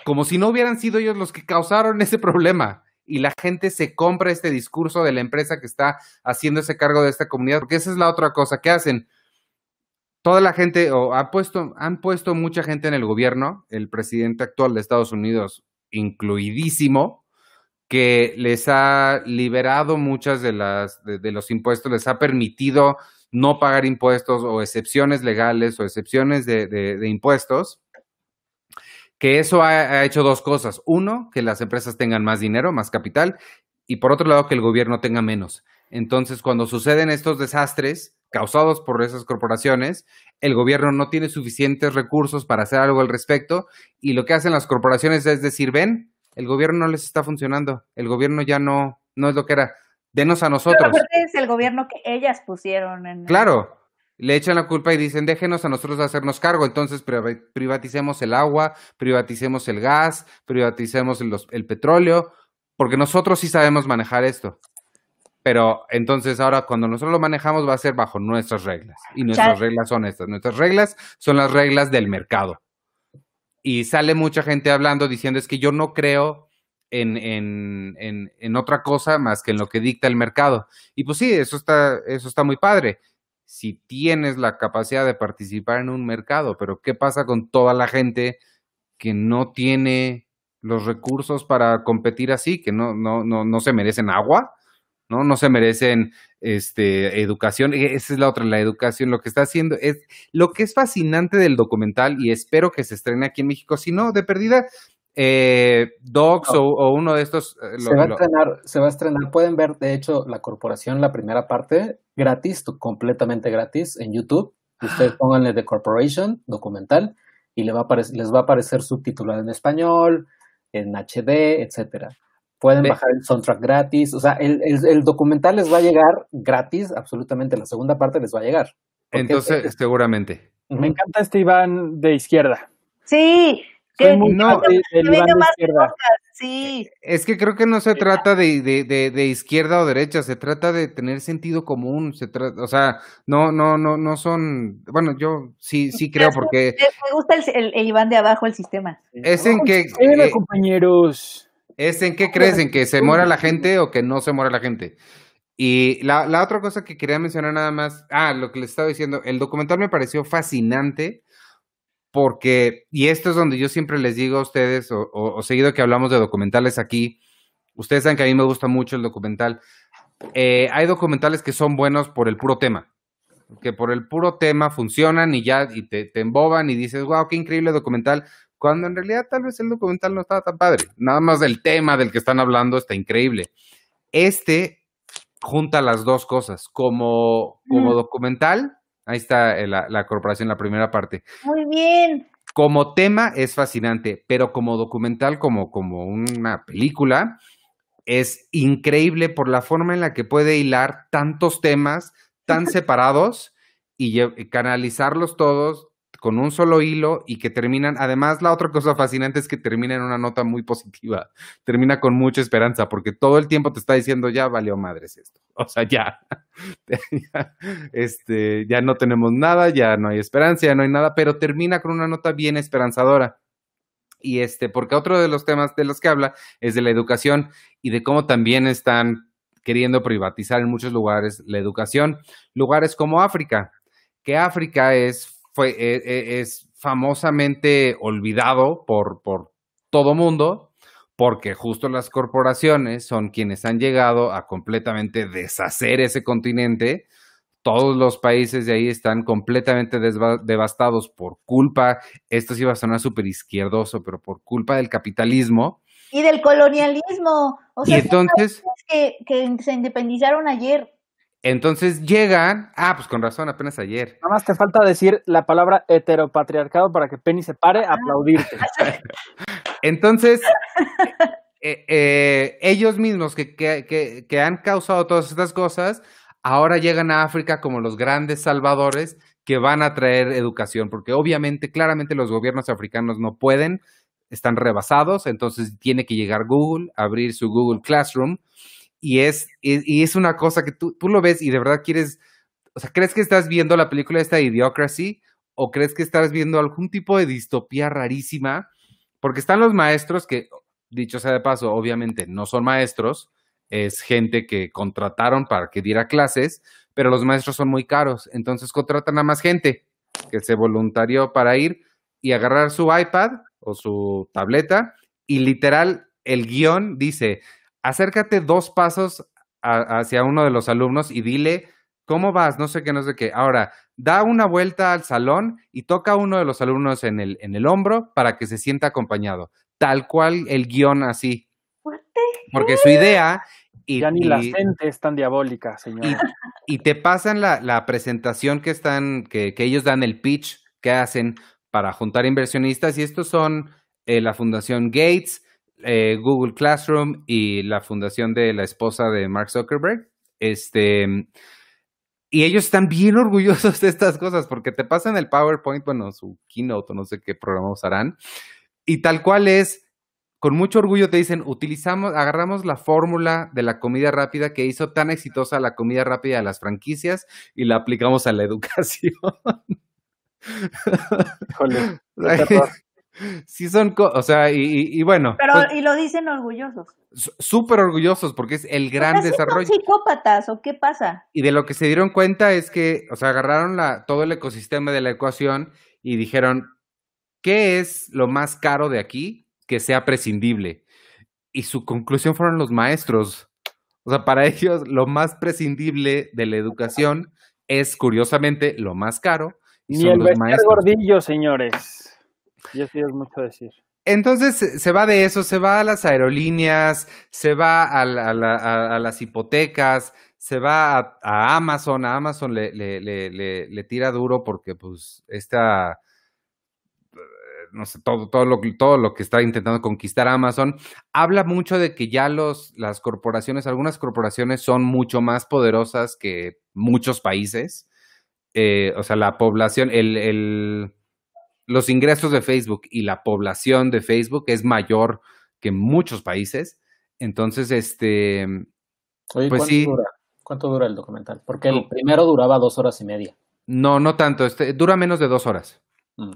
como si no hubieran sido ellos los que causaron *laughs* ese problema. Y la gente se compra este discurso de la empresa que está haciendo ese cargo de esta comunidad, porque esa es la otra cosa que hacen. Toda la gente, o puesto, han puesto mucha gente en el gobierno, el presidente actual de Estados Unidos incluidísimo, que les ha liberado muchas de las de, los impuestos, les ha permitido no pagar impuestos o excepciones legales o excepciones de, de impuestos, que eso ha, hecho dos cosas. Uno, que las empresas tengan más dinero, más capital, y por otro lado, que el gobierno tenga menos. Entonces, cuando suceden estos desastres causados por esas corporaciones, el gobierno no tiene suficientes recursos para hacer algo al respecto, y lo que hacen las corporaciones es decir, ven, el gobierno no les está funcionando, el gobierno ya no, no es lo que era. denos a nosotros. Pero es el gobierno que ellas pusieron en... Claro, le echan la culpa y dicen, déjenos a nosotros hacernos cargo, entonces privaticemos el agua, privaticemos el gas, privaticemos el, petróleo, porque nosotros sí sabemos manejar esto. Pero entonces ahora cuando nosotros lo manejamos va a ser bajo nuestras reglas. Y nuestras reglas son estas. Nuestras reglas son las reglas del mercado. Y sale mucha gente hablando diciendo es que yo no creo en, en, en, en, otra cosa más que en lo que dicta el mercado. Y pues sí, eso está, eso está muy padre si tienes la capacidad de participar en un mercado, pero ¿qué pasa con toda la gente que no tiene los recursos para competir así, que no, no, no, no se merecen agua, ¿no? No se merecen este, educación. E, esa es la otra, la educación. Lo que está haciendo es, lo que es fascinante del documental, y espero que se estrene aquí en México, si no, de perdida, eh, Docs o, uno de estos. Eh, se, va a estrenar, se va a estrenar. Pueden ver, de hecho, la corporación, la primera parte, gratis, completamente gratis en YouTube. Ustedes pónganle The Corporation, documental, y le va a les va a aparecer subtitulado en español, en HD, etcétera. Pueden bajar el soundtrack gratis. O sea, el, el, documental les va a llegar gratis, absolutamente. La segunda parte les va a llegar. Entonces, seguramente. Me encanta este Iván de izquierda. Sí, no, sí. Es que creo que no se trata de, de, de, izquierda o derecha, se trata de tener sentido común, se trata, o sea, no, no, no, no son, bueno, yo sí, sí creo porque. Me gusta el, el, Iván de abajo, el sistema. Es en que. Eh, compañeros. Es en qué crees, en que se muera la gente o que no se muera la gente. Y la, la otra cosa que quería mencionar nada más, ah, lo que les estaba diciendo, el documental me pareció fascinante porque, y esto es donde yo siempre les digo a ustedes, o, seguido que hablamos de documentales aquí, ustedes saben que a mí me gusta mucho el documental. Eh, hay documentales que son buenos por el puro tema, que por el puro tema funcionan y ya, y te, te emboban y dices, wow, qué increíble documental, cuando en realidad tal vez el documental no estaba tan padre. Nada más el tema del que están hablando está increíble. Este junta las dos cosas, como, como mm. documental Ahí está eh, la, la corporación, la primera parte. Muy bien. Como tema es fascinante, pero como documental, como, como una película, es increíble por la forma en la que puede hilar tantos temas tan *laughs* separados y canalizarlos todos con un solo hilo y que terminan, además la otra cosa fascinante es que termina en una nota muy positiva, *laughs* termina con mucha esperanza, porque todo el tiempo te está diciendo, ya valió madres esto, *laughs* o sea, *laughs* ya, este, ya no tenemos nada, ya no hay esperanza, ya no hay nada, pero termina con una nota bien esperanzadora. Y este, porque otro de los temas de los que habla es de la educación y de cómo también están queriendo privatizar en muchos lugares la educación, lugares como África, que África es fue, e, e, es famosamente olvidado por, por todo mundo, porque justo las corporaciones son quienes han llegado a completamente deshacer ese continente. Todos los países de ahí están completamente devastados por culpa, esto sí va a sonar súper izquierdoso, pero por culpa del capitalismo. Y del colonialismo. O sea, y entonces... Que, que se independizaron ayer entonces llegan, ah, pues con razón, apenas ayer. Nada más te falta decir la palabra heteropatriarcado para que Penny se pare a aplaudirte. *laughs* Entonces, *laughs* eh, eh, ellos mismos que, que, que, han causado todas estas cosas, ahora llegan a África como los grandes salvadores que van a traer educación, porque obviamente, claramente los gobiernos africanos no pueden, están rebasados, entonces tiene que llegar Google, abrir su Google Classroom y es, y, es una cosa que tú, tú lo ves y de verdad quieres, o sea, ¿crees que estás viendo la película esta Idiocracy? ¿O crees que estás viendo algún tipo de distopía rarísima? Porque están los maestros que, dicho sea de paso, obviamente no son maestros, es gente que contrataron para que diera clases, pero los maestros son muy caros, entonces contratan a más gente que se voluntarió para ir y agarrar su iPad o su tableta y literal el guion dice, acércate dos pasos hacia uno de los alumnos y dile, ¿cómo vas? No sé qué, no sé qué. Ahora, da una vuelta al salón y toca a uno de los alumnos en el, en el hombro para que se sienta acompañado. Tal cual el guion así. Porque su idea... Y, ya ni la gente es tan diabólica, señor. Y, te pasan la, la presentación que están, que, que, ellos dan, el pitch que hacen para juntar inversionistas, y estos son eh, la Fundación Gates, eh, Google Classroom y la fundación de la esposa de Mark Zuckerberg. Este, y ellos están bien *laughs* orgullosos de estas cosas porque te pasan el PowerPoint, bueno, su keynote o no sé qué programa usarán. Y tal cual es, con mucho orgullo te dicen, utilizamos, agarramos la fórmula de la comida rápida que hizo tan exitosa la comida rápida de las franquicias y la aplicamos a la *laughs* educación. Híjole, *laughs* sí son, o sea, y, bueno. Pero, pues y lo dicen orgullosos. Súper orgullosos porque es el gran desarrollo. ¿Son psicópatas o qué pasa? Y de lo que se dieron cuenta es que, o sea, agarraron la, todo el ecosistema de la ecuación y dijeron, ¿qué es lo más caro de aquí que sea prescindible? Y su conclusión fueron los maestros. O sea, para *laughs* ellos lo más prescindible de la educación es, curiosamente, lo más caro. Y Ni el gordillo, señores. Y así es mucho decir. Entonces se va de eso, se va a las aerolíneas, se va a, las hipotecas, se va a, Amazon, a Amazon le, le, le, le, tira duro porque pues esta, no sé, todo, todo, lo, todo lo que está intentando conquistar Amazon, habla mucho de que ya los, las corporaciones, algunas corporaciones son mucho más poderosas que muchos países. Eh, o sea, la población, el, el los ingresos de Facebook y la población de Facebook es mayor que muchos países. Entonces, este, Oye, pues sí. Dura? ¿Cuánto dura el documental? Porque el primero duraba dos horas y media. No, no tanto. Este, dura menos de dos horas. Mm.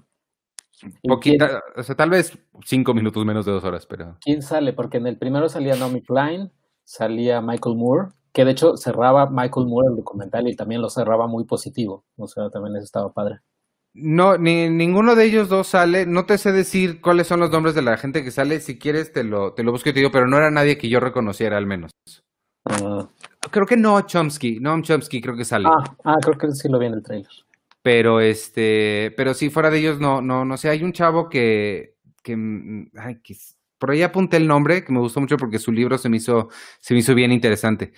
Poquita, o sea, tal vez cinco minutos menos de dos horas, pero. ¿Quién sale? Porque en el primero salía Naomi Klein, salía Michael Moore, que de hecho cerraba Michael Moore el documental y también lo cerraba muy positivo. O sea, también eso estaba padre. No, ni ninguno de ellos dos sale. No te sé decir cuáles son los nombres de la gente que sale. Si quieres, te lo, te lo busco y te digo, pero no era nadie que yo reconociera al menos. Ah. Creo que no Chomsky. No Chomsky creo que sale. Ah, ah, creo que sí lo vi en el trailer. Pero este, pero sí, fuera de ellos, no, no, no sé. Hay un chavo que, que, ay, que por ahí apunté el nombre, que me gustó mucho porque su libro se me hizo, se me hizo bien interesante.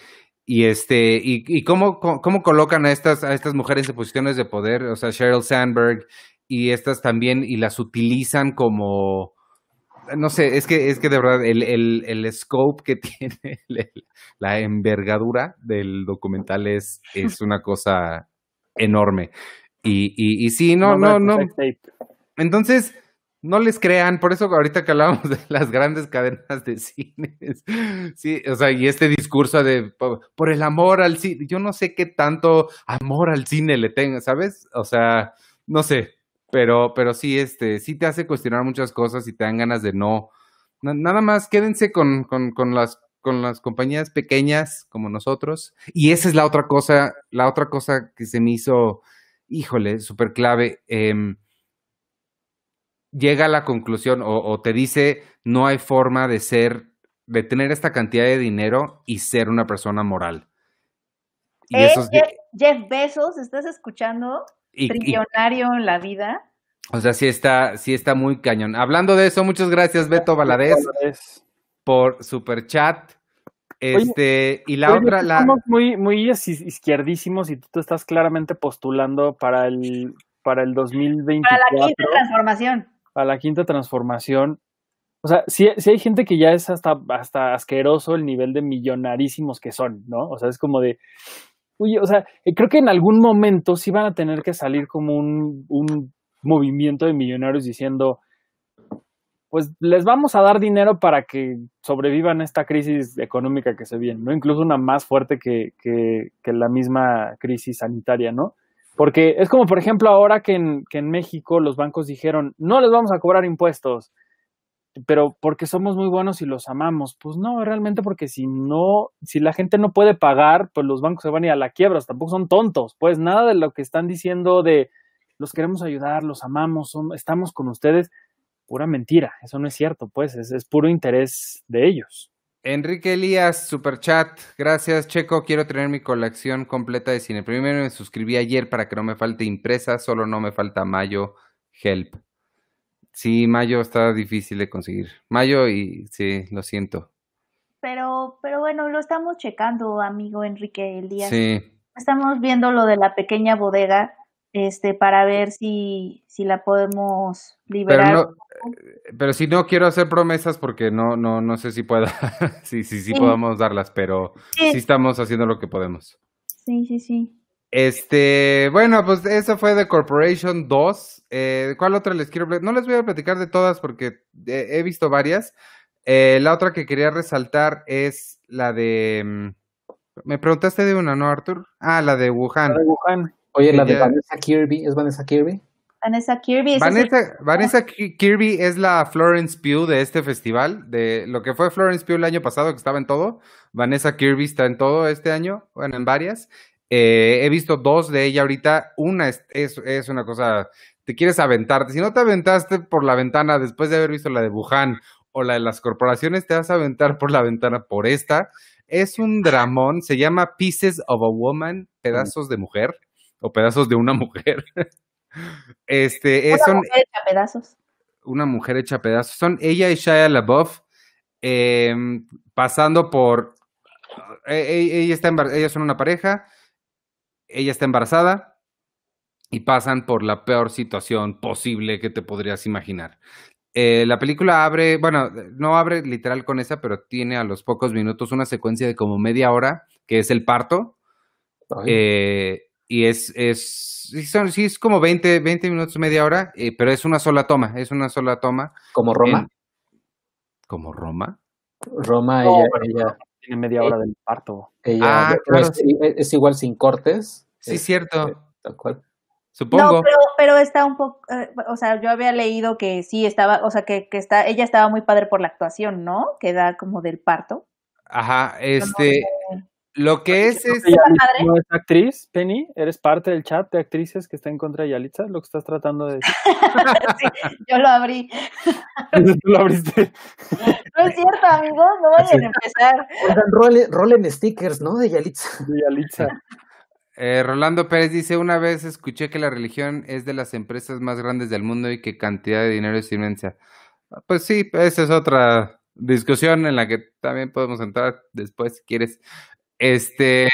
Y este, y, y cómo, cómo, colocan a estas, a estas mujeres en posiciones de poder, o sea, Sheryl Sandberg, y estas también, y las utilizan como, no sé, es que, es que de verdad el, el, el scope que *laughs* tiene, la envergadura del documental es, es una cosa enorme. Y, y, y sí, no, no, no. Entonces, no les crean, por eso ahorita que hablábamos de *laughs* las grandes cadenas de cines, sí, o sea, y este discurso de por, el amor al cine, yo no sé qué tanto amor al cine le tenga, ¿sabes? O sea, no sé, pero, pero sí, este, sí te hace cuestionar muchas cosas y te dan ganas de no, nada más quédense con, con, las con las compañías pequeñas como nosotros. Y esa es la otra cosa, la otra cosa que se me hizo, híjole, súper clave. Eh, llega a la conclusión o, te dice no hay forma de ser, de tener esta cantidad de dinero y ser una persona moral. Y eh, Jeff, Bezos, ¿estás escuchando? Trillonario en la vida. O sea, sí está, sí está muy cañón. Hablando de eso, muchas gracias, Beto Valadez, por super chat. Este, y la otra, la... Estamos muy, muy izquierdísimos y tú estás claramente postulando para el, para el 2024. Para la quinta transformación a la quinta transformación. O sea, si hay gente que ya es hasta, hasta asqueroso el nivel de millonarísimos que son, ¿no? O sea, es como de, oye, o sea, eh, creo que en algún momento sí van a tener que salir como un, un movimiento de millonarios diciendo, pues les vamos a dar dinero para que sobrevivan esta crisis económica que se viene, ¿no? Incluso una más fuerte que, que, que la misma crisis sanitaria, ¿no? Porque es como, por ejemplo, ahora que en, que en México los bancos dijeron, no les vamos a cobrar impuestos, pero porque somos muy buenos y los amamos. Pues no, realmente porque si no, si la gente no puede pagar, pues los bancos se van a ir a la quiebra, tampoco son tontos. Pues nada de lo que están diciendo de los queremos ayudar, los amamos, estamos con ustedes, pura mentira, eso no es cierto, pues es, es puro interés de ellos. Enrique Elías, super chat. Gracias, Checo. Quiero tener mi colección completa de cine. Primero me suscribí ayer para que no me falte impresa, solo no me falta Mayo Help. Sí, Mayo está difícil de conseguir. Mayo y sí, lo siento. Pero, pero bueno, lo estamos checando, amigo Enrique Elías. Sí. Estamos viendo lo de la pequeña bodega, este, para ver si, si la podemos liberar. pero si no quiero hacer promesas porque no, no, no sé si pueda, *laughs* sí, sí, sí, podamos darlas, pero sí. estamos haciendo lo que podemos. Sí, sí, sí. Este, bueno, pues eso fue The Corporation 2. Eh, ¿Cuál otra les quiero No les voy a platicar de todas porque he visto varias. Eh, la otra que quería resaltar es la de. Mm, me preguntaste de una, ¿no, Arthur? Ah, la de Wuhan. La de Wuhan. Oye, la de Vanessa Kirby, ¿es Vanessa Kirby? Vanessa Kirby. Vanessa, Vanessa Kirby es la Florence Pugh de este festival, de lo que fue Florence Pugh el año pasado, que estaba en todo. Vanessa Kirby está en todo este año, bueno, en varias. Eh, he visto dos de ella ahorita. Una es, es, una cosa, te quieres aventarte. Si no te aventaste por la ventana después de haber visto la de Wuhan o la de las corporaciones, te vas a aventar por la ventana por esta. Es un dramón, se llama Pieces of a Woman, pedazos de mujer o pedazos de una mujer. *laughs* este, es una mujer hecha pedazos. Una mujer hecha pedazos. Son ella y Shia LaBeouf em, pasando por. E, e, ella está ellas son una pareja, ella está embarazada y pasan por la peor situación posible que te podrías imaginar. Eh, la película abre, bueno, no abre literal con esa, pero tiene a los pocos minutos una secuencia de como media hora, que es el parto. Eh, y es, es, son, sí, es como 20, 20 minutos, media hora, eh, pero es una sola toma, es una sola toma. ¿Como Roma? ¿Como Roma? Roma, ella, Tiene media hora del parto. ah, claro. es, igual sin cortes. Sí, cierto. tal cual. Supongo. No, pero, pero está un poco, eh, o sea, yo había leído que sí estaba, o sea, que, que está, ella estaba muy padre por la actuación, ¿no? Que da como del parto. Ajá, este, lo que es es... ¿No es actriz, Penny? ¿Eres parte del chat de actrices que está en contra de Yalitza? ¿Lo que estás tratando de *laughs* sí, yo lo abrí. *laughs* ¿Tú lo abriste? No es cierto, amigos, no vayan a empezar. Rolen, stickers, ¿no? De Yalitza. De Yalitza. Eh, Rolando Pérez dice, una vez escuché que la religión es de las empresas más grandes del mundo y que cantidad de dinero es inmensa. Pues sí, esa es otra discusión en la que también podemos entrar después si quieres. Este,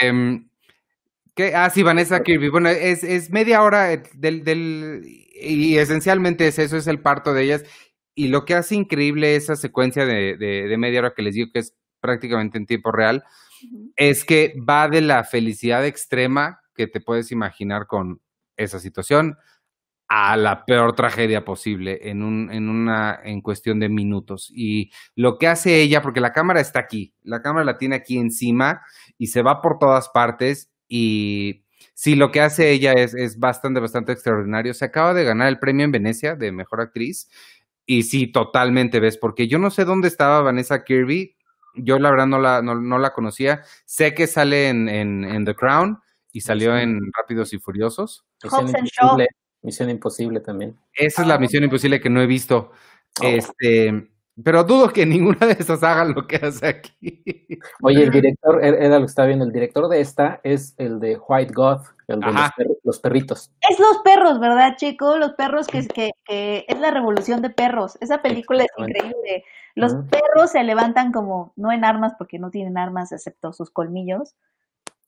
¿qué? Ah, sí, Vanessa Kirby. Bueno, es, es media hora del, del, y esencialmente es eso, es el parto de ellas. Y lo que hace increíble esa secuencia de, de, de media hora que les digo que es prácticamente en tiempo real, es que va de la felicidad extrema que te puedes imaginar con esa situación a la peor tragedia posible en, un, en una en cuestión de minutos. Y lo que hace ella, porque la cámara está aquí, la cámara la tiene aquí encima y se va por todas partes y sí, lo que hace ella es, es bastante, bastante extraordinario. Se acaba de ganar el premio en Venecia de Mejor Actriz y sí, totalmente ves, porque yo no sé dónde estaba Vanessa Kirby, yo la verdad no la, no, la conocía. Sé que sale en, en, The Crown y salió en Rápidos y Furiosos. Misión Imposible, Misión Imposible también. Esa es la Misión Imposible que no he visto. Oh. Este, pero dudo que ninguna de esas hagan lo que hace aquí. Oye, el director, era lo que está viendo, el director de esta es el de White God, el de los, perritos. Es los perros, ¿verdad, chico? Los perros que, que, que es la revolución de perros. Esa película es increíble. Los perros se levantan como, no en armas porque no tienen armas excepto sus colmillos.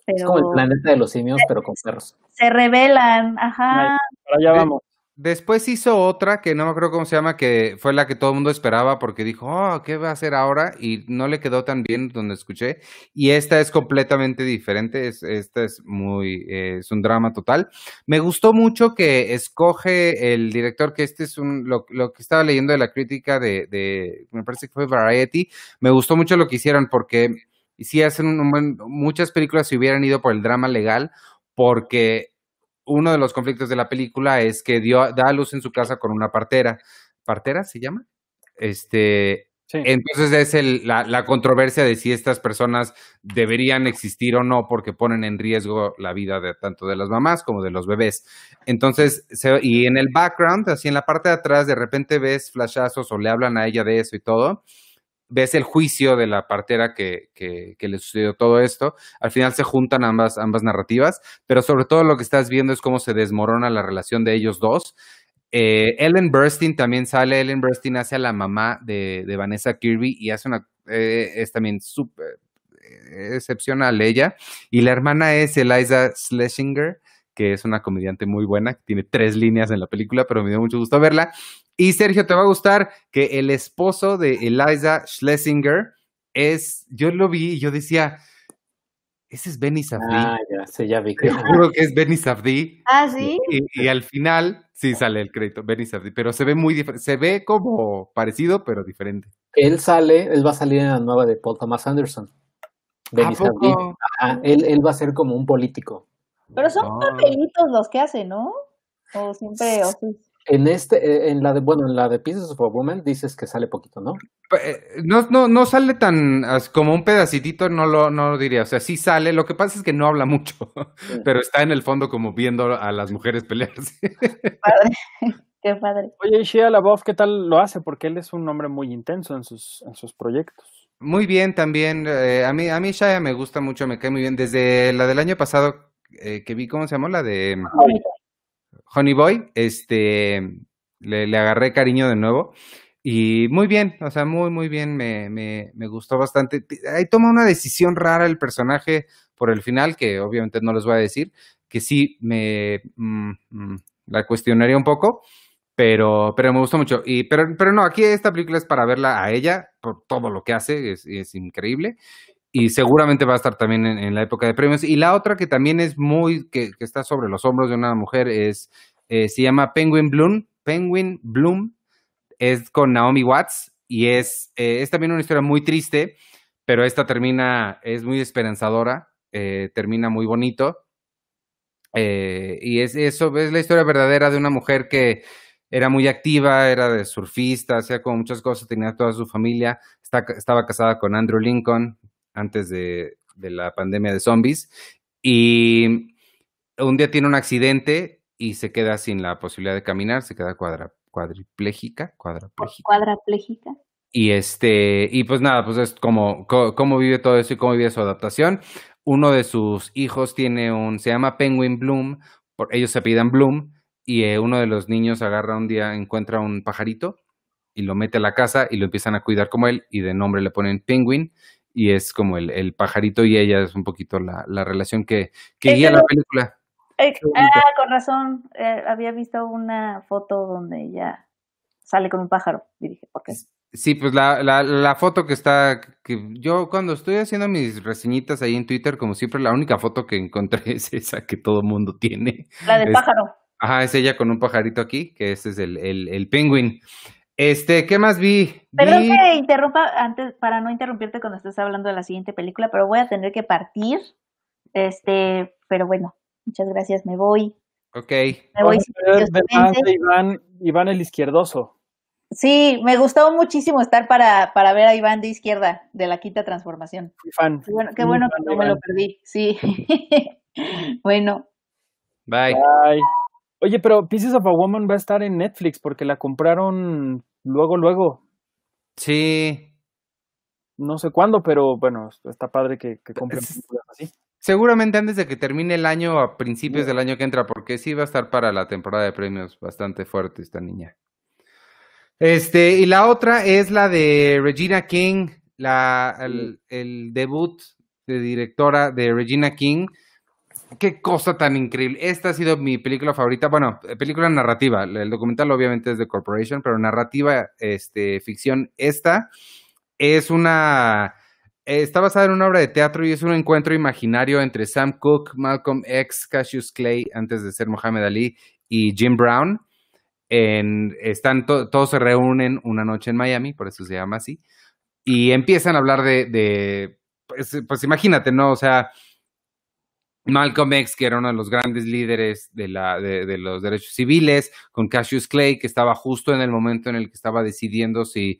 Pero es como el planeta de los simios, pero con perros. Se rebelan, ajá. Allá vamos. Después hizo otra que no me acuerdo cómo se llama, que fue la que todo el mundo esperaba porque dijo, oh, ¿qué va a hacer ahora? Y no le quedó tan bien donde escuché. Y esta es completamente diferente, es, esta es muy, eh, es un drama total. Me gustó mucho que escoge el director, que este es un, lo, lo que estaba leyendo de la crítica de, de, me parece que fue Variety, me gustó mucho lo que hicieron porque si hacen un, muchas películas se hubieran ido por el drama legal porque uno de los conflictos de la película es que dio, da a luz en su casa con una partera. ¿Partera se llama? Este, Entonces es el, la, la, controversia de si estas personas deberían existir o no porque ponen en riesgo la vida de tanto de las mamás como de los bebés. Entonces, y en el background, así en la parte de atrás, de repente ves flashazos o le hablan a ella de eso y todo ves el juicio de la partera que, que, le sucedió todo esto. Al final se juntan ambas, ambas narrativas, pero sobre todo lo que estás viendo es cómo se desmorona la relación de ellos dos. Eh, Ellen Burstyn también sale. Ellen Burstyn hace a la mamá de, Vanessa Kirby y hace una. Eh, es también súper eh, excepcional ella. Y la hermana es Eliza Schlesinger, que es una comediante muy buena, que tiene tres líneas en la película, pero me dio mucho gusto verla. Y Sergio, te va a gustar que el esposo de Eliza Schlesinger es, yo lo vi y yo decía, ese es Benny Safdie. Ah, ya sé, ya vi que. Seguro que es Benny Safdie. Ah, sí. Y, al final sí sale el crédito, Benny Safdie, pero se ve muy diferente, se ve como parecido, pero diferente. Él sale, él va a salir en la nueva de Paul Thomas Anderson. Benny Safdie. él, él va a ser como un político. Pero son ah. papelitos los que hace, ¿no? O siempre, o en este, eh, en la de, bueno, en la de Pieces of a Woman dices que sale poquito, ¿no? Eh, no, no, no sale tan como un pedacitito, no lo, no lo diría. O sea, sí sale. Lo que pasa es que no habla mucho, *laughs* pero está en el fondo como viendo a las mujeres pelearse. Padre. *laughs* Qué padre. Oye, Shia LaBeouf, ¿qué tal lo hace? Porque él es un hombre muy intenso en sus, en sus proyectos. Muy bien, también. Eh, a mí, a mí Shia me gusta mucho, me cae muy bien. Desde la del año pasado que vi, ¿cómo se llamó? La de Honey Boy, este, le, agarré cariño de nuevo. Y muy bien, o sea, muy, muy bien, me, me, me, gustó bastante. Ahí toma una decisión rara el personaje por el final, que obviamente no les voy a decir, que sí me mm, mm, la cuestionaría un poco, pero, pero me gustó mucho. Y, pero, pero no, aquí esta película es para verla a ella, por todo lo que hace, es, es increíble y seguramente va a estar también en, la época de premios. Y la otra que también es muy, que, está sobre los hombros de una mujer, es, eh, se llama Penguin Bloom, Penguin Bloom, es con Naomi Watts y es, eh, es también una historia muy triste, pero esta termina, es muy esperanzadora, eh, termina muy bonito. y es eso, es la historia verdadera de una mujer que era muy activa, era de surfista, hacía como muchas cosas, tenía toda su familia, estaba casada con Andrew Lincoln, antes de, la pandemia de zombies. Y un día tiene un accidente y se queda sin la posibilidad de caminar, se queda cuadra, cuadripléjica, cuadrapléjica. Y este, y pues nada, pues es como cómo vive todo eso y cómo vive su adaptación. Uno de sus hijos tiene un, se llama Penguin Bloom, por, ellos se pidan Bloom, y eh, uno de los niños agarra un día, encuentra un pajarito y lo mete a la casa y lo empiezan a cuidar como él, y de nombre le ponen Penguin, y es como el, el pajarito y ella es un poquito la, la relación que, que guía la película. Eh, ah, con razón, eh, había visto una foto donde ella sale con un pájaro y dije, ¿por qué? Sí, pues la, la, la foto que está, que yo cuando estoy haciendo mis reseñitas ahí en Twitter, como siempre, la única foto que encontré *laughs* es esa que todo mundo tiene. La del pájaro. Ajá, es ella con un pajarito aquí, que ese es el, el, el penguin. Este, ¿qué más vi? Perdón que interrumpa antes para no interrumpirte cuando estés hablando de la siguiente película, pero voy a tener que partir. Este, pero bueno, muchas gracias, me voy. Ok. Me voy. Iván, Iván el izquierdoso. Sí, me gustó muchísimo estar para, para ver a Iván de izquierda de la quinta transformación. fan. Qué bueno, qué bueno que no me lo perdí. Sí. *laughs* bueno. Bye. Bye. Oye, pero Pieces of a Woman va a estar en Netflix porque la compraron luego, luego. Sí. No sé cuándo, pero bueno, está padre que, que compren así. Seguramente antes de que termine el año, a principios del año que entra, porque sí va a estar para la temporada de premios bastante fuerte esta niña. Este, y la otra es la de Regina King, la, el debut de directora de Regina King qué cosa tan increíble. Esta ha sido mi película favorita. Bueno, eh, película narrativa. El documental obviamente es de Corporation, pero narrativa, este, ficción. Esta es una... Está basada en una obra de teatro y es un encuentro imaginario entre Sam Cooke, Malcolm X, Cassius Clay, antes de ser Muhammad Ali, y Jim Brown. Están todos se reúnen una noche en Miami, por eso se llama así, y empiezan a hablar de, de pues, pues imagínate, ¿no? O sea, Malcolm X, que era uno de los grandes líderes de, la, de, los derechos civiles, con Cassius Clay, que estaba justo en el momento en el que estaba decidiendo si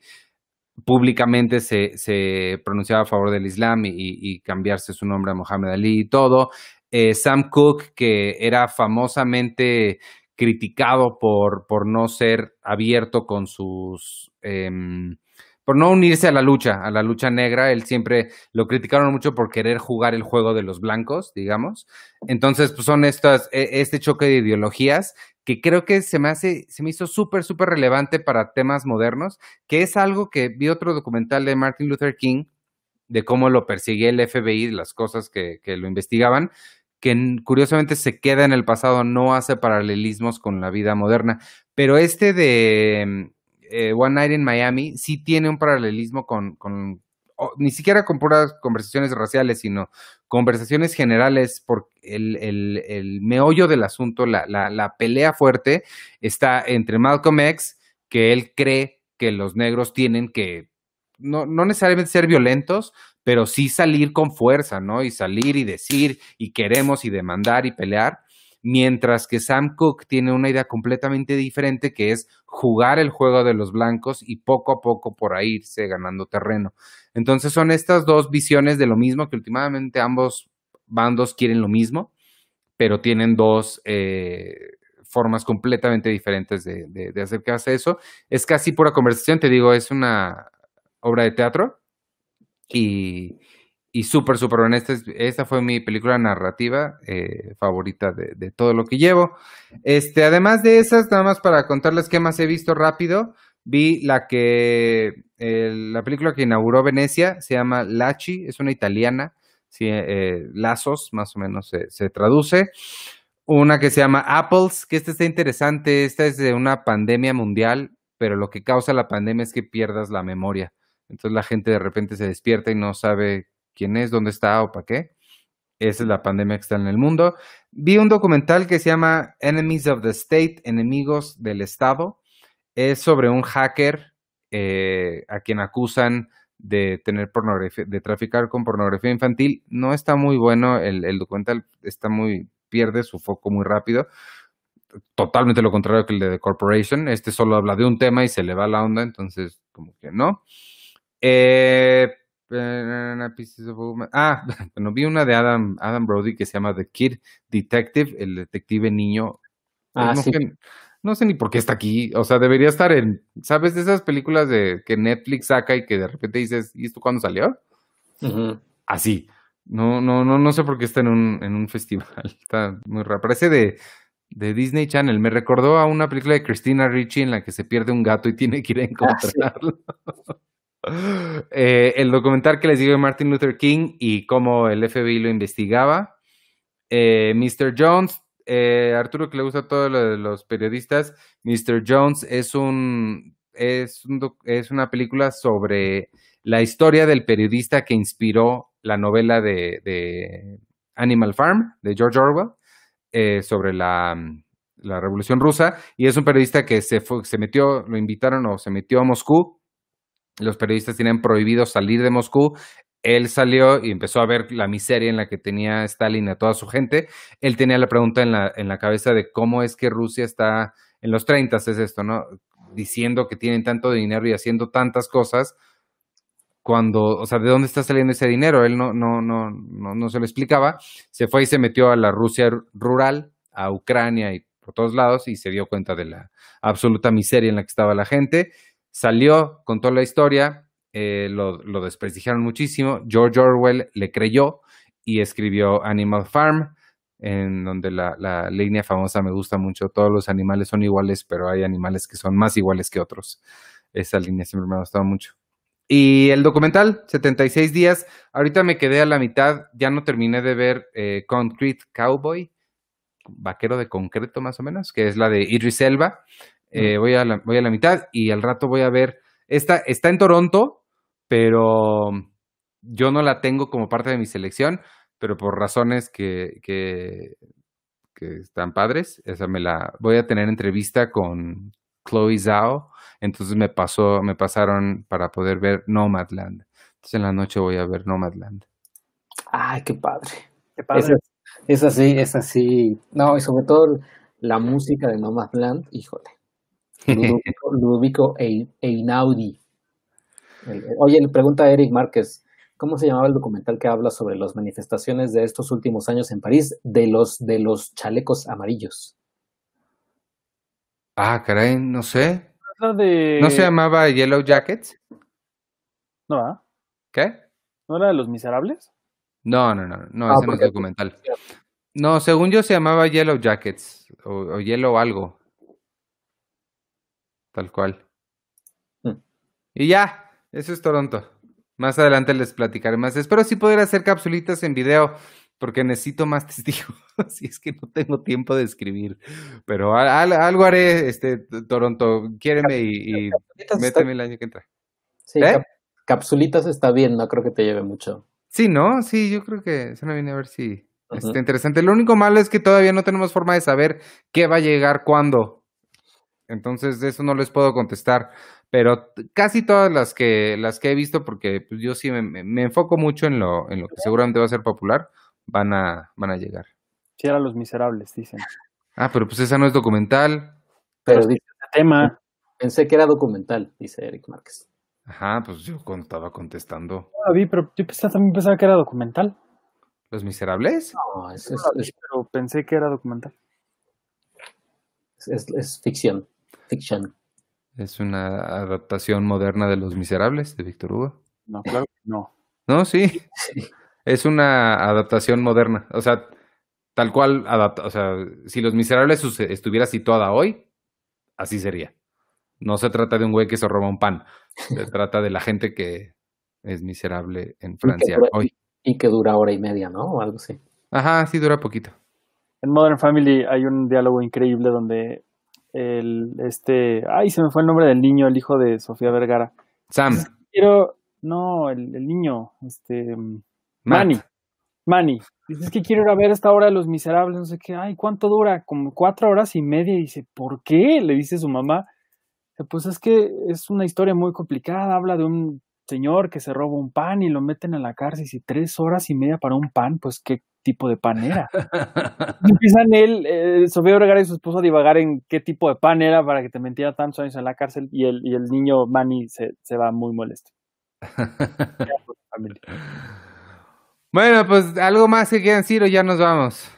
públicamente se, se pronunciaba a favor del Islam y, cambiarse su nombre a Muhammad Ali y todo. Eh, Sam Cooke, que era famosamente criticado por, por no ser abierto con sus... Em, por no unirse a la lucha, a la lucha negra. Él siempre lo criticaron mucho por querer jugar el juego de los blancos, digamos. Entonces, pues son estas, e, este choque de ideologías que creo que se me hace, se me hizo súper, súper relevante para temas modernos, que es algo que vi otro documental de Martin Luther King, de cómo lo perseguía el FBI, las cosas que, que lo investigaban, que curiosamente se queda en el pasado, no hace paralelismos con la vida moderna. Pero este de eh, One Night in Miami sí tiene un paralelismo con, con ni siquiera con puras conversaciones raciales, sino conversaciones generales, por el, el, el meollo del asunto, la, la, la, pelea fuerte está entre Malcolm X, que él cree que los negros tienen que, no, no necesariamente ser violentos, pero sí salir con fuerza, ¿no? Y salir y decir, y queremos y demandar y pelear mientras que Sam Cook tiene una idea completamente diferente que es jugar el juego de los blancos y poco a poco por ahí irse ganando terreno. Entonces son estas dos visiones de lo mismo que últimamente ambos bandos quieren lo mismo, pero tienen dos eh, formas completamente diferentes de, de, de acercarse a eso. Es casi pura conversación, te digo, es una obra de teatro y, y súper, súper honesta. Esta fue mi película narrativa eh, favorita de, todo lo que llevo. Este, además de esas, nada más para contarles qué más he visto rápido, vi la que, la película que inauguró Venecia, se llama Lachi, es una italiana, eh, Lazos, más o menos se, traduce. Una que se llama Apples, que esta está interesante, esta es de una pandemia mundial, pero lo que causa la pandemia es que pierdas la memoria. Entonces la gente de repente se despierta y no sabe quién es, dónde está o para qué. Esa es la pandemia que está en el mundo. Vi un documental que se llama Enemies of the State, Enemigos del Estado. Es sobre un hacker eh, a quien acusan de tener pornografía, de traficar con pornografía infantil. No está muy bueno, el, documental está muy, pierde su foco muy rápido. Totalmente lo contrario que el de The Corporation. Este solo habla de un tema y se le va la onda, entonces como que no. Eh, Ah, *laughs* bueno, vi una de Adam, Adam Brody que se llama The Kid Detective, el detective niño. Ah, no, sé, no, sé, ni por qué está aquí. O sea, debería estar en, ¿sabes? De esas películas de que Netflix saca y que de repente dices, ¿y esto cuándo salió? Así. No, no, no, no sé por qué está en un, en un *laughs* festival. Está muy raro. Parece de, de Disney Channel. Me recordó a una película de Christina Ricci en la que se pierde un gato y tiene que ir a ah, encontrarlo. *laughs* Eh, el documental que les digo de Martin Luther King y cómo el FBI lo investigaba. Eh, Mr. Jones, eh, Arturo que le gusta todo lo de los periodistas, Mr. Jones es un, es, es una película sobre la historia del periodista que inspiró la novela de, Animal Farm de George Orwell sobre la, la, Revolución Rusa y es un periodista que se, se metió, lo invitaron o se metió a Moscú los periodistas tienen prohibido salir de Moscú. Él salió y empezó a ver la miseria en la que tenía Stalin a toda su gente. Él tenía la pregunta en la, en la cabeza de cómo es que Rusia está en los 30, es esto, ¿no? Diciendo que tienen tanto dinero y haciendo tantas cosas, cuando, o sea, ¿de dónde está saliendo ese dinero? Él no, no, no, no, no se lo explicaba. Se fue y se metió a la Rusia rural, a Ucrania y por todos lados y se dio cuenta de la absoluta miseria en la que estaba la gente Salió, contó la historia, eh, lo, lo, desprestigiaron muchísimo. George Orwell le creyó y escribió Animal Farm, en donde la, la, línea famosa me gusta mucho. Todos los animales son iguales, pero hay animales que son más iguales que otros. Esa línea siempre me ha gustado mucho. Y el documental, 76 días. Ahorita me quedé a la mitad, ya no terminé de ver eh, Concrete Cowboy, vaquero de concreto más o menos, que es la de Idris Elba. Eh, voy, a la, voy a la mitad y al rato voy a ver. Esta está en Toronto, pero yo no la tengo como parte de mi selección, pero por razones que, que, que están padres. Esa me la voy a tener entrevista con Chloe Zhao. Entonces me pasó, me pasaron para poder ver Nomadland. Entonces en la noche voy a ver Nomadland. Ay, qué padre. Qué padre. Es, así, es así. No, y sobre todo la música de Nomadland, híjole. Ludovico, e, Einaudi. Oye, le pregunta a Eric Márquez, ¿cómo se llamaba el documental que habla sobre las manifestaciones de estos últimos años en París de los, de los chalecos amarillos? Ah, caray, no sé. ¿No se llamaba Yellow Jackets? No, ¿ah? ¿Qué? ¿No era de los miserables? No, no, no, no, ah, ese no es documental. No, según yo se llamaba Yellow Jackets o Yellow algo. Tal cual. Mm. Y ya, eso es Toronto. Más adelante les platicaré más. Espero sí poder hacer capsulitas en video porque necesito más *laughs* testigos. Si es que no tengo tiempo de escribir. Pero algo haré, este, Toronto. Quiéreme y, méteme el año que entra. Sí, ¿Eh? capsulitas está bien, no creo que te lleve mucho. Sí, ¿no? Sí, yo creo que se me viene a ver si está interesante. Lo único malo es que todavía no tenemos forma de saber qué va a llegar cuándo. Entonces, de eso no les puedo contestar. Pero casi todas las que, las que he visto, porque pues, yo sí me, enfoco mucho en lo, en lo que seguramente va a ser popular, van a, van a llegar. Sí, eran los miserables, dicen. Ah, pero pues esa no es documental. Pero, dice tema. Pensé que era documental, dice Eric Márquez. Ajá, pues yo estaba contestando. No vi, pero yo también pensaba que era documental. ¿Los Miserables? No, es, es, pero pensé que era documental. Es, ficción. Fiction. ¿Es una adaptación moderna de Los Miserables de Víctor Hugo? No, claro que no. No, sí. *laughs* Es una adaptación moderna. O sea, tal cual adapta. O sea, si Los Miserables estuviera situada hoy, así sería. No se trata de un güey que se roba un pan. Se *laughs* trata de la gente que es miserable en Francia hoy. Y que dura hora y media, ¿no? O algo así. Ajá, sí, dura poquito. En Modern Family hay un diálogo increíble donde el, este, ay, se me fue el nombre del niño, el hijo de Sofía Vergara. Sam. Quiero, no, el, niño, este, Manny. Manny. Dices que quiero ir a ver esta hora de Los Miserables, no sé qué, ay, ¿cuánto dura? Como cuatro horas y media. Y dice, ¿por qué? Le dice su mamá. Pues es que es una historia muy complicada, habla de un señor que se roba un pan y lo meten a la cárcel y tres horas y media para un pan, pues qué tipo de pan era. *laughs* empiezan él, eh, Sofía Vergara y su esposo a divagar en qué tipo de pan era para que te metiera tantos años en la cárcel y el, y el niño Manny se, se va muy molesto. *laughs* bueno, pues algo más que quieran decir o ya nos vamos.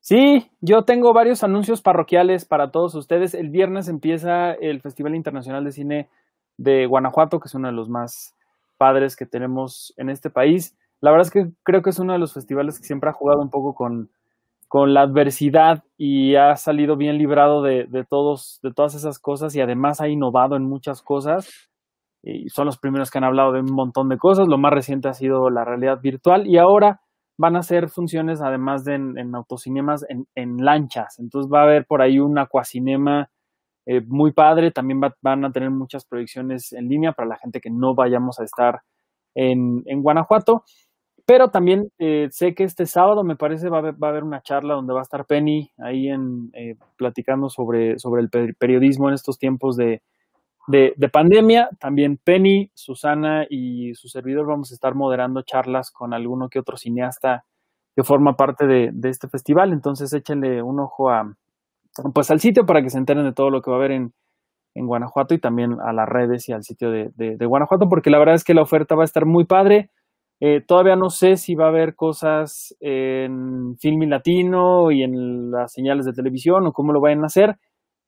Sí, yo tengo varios anuncios parroquiales para todos ustedes. El viernes empieza el Festival Internacional de Cine de Guanajuato, que es uno de los más padres que tenemos en este país. La verdad es que creo que es uno de los festivales que siempre ha jugado un poco con, con la adversidad y ha salido bien librado de, de, todos, de todas esas cosas y además ha innovado en muchas cosas. Y son los primeros que han hablado de un montón de cosas. Lo más reciente ha sido la realidad virtual y ahora van a hacer funciones, además de en, autocinemas, en, lanchas. Entonces va a haber por ahí un acuacinema eh, muy padre. También van a tener muchas proyecciones en línea para la gente que no vayamos a estar en, Guanajuato. Pero también eh, sé que este sábado, me parece, va a, haber, va a, haber, una charla donde va a estar Penny ahí en, eh, platicando sobre, sobre el periodismo en estos tiempos de, de, pandemia. También Penny, Susana y su servidor vamos a estar moderando charlas con alguno que otro cineasta que forma parte de, este festival. Entonces échenle un ojo a, pues al sitio para que se enteren de todo lo que va a haber en, Guanajuato y también a las redes y al sitio de, Guanajuato, porque la verdad es que la oferta va a estar muy padre. Eh, todavía no sé si va a haber cosas en Filmi Latino y en las señales de televisión o cómo lo vayan a hacer,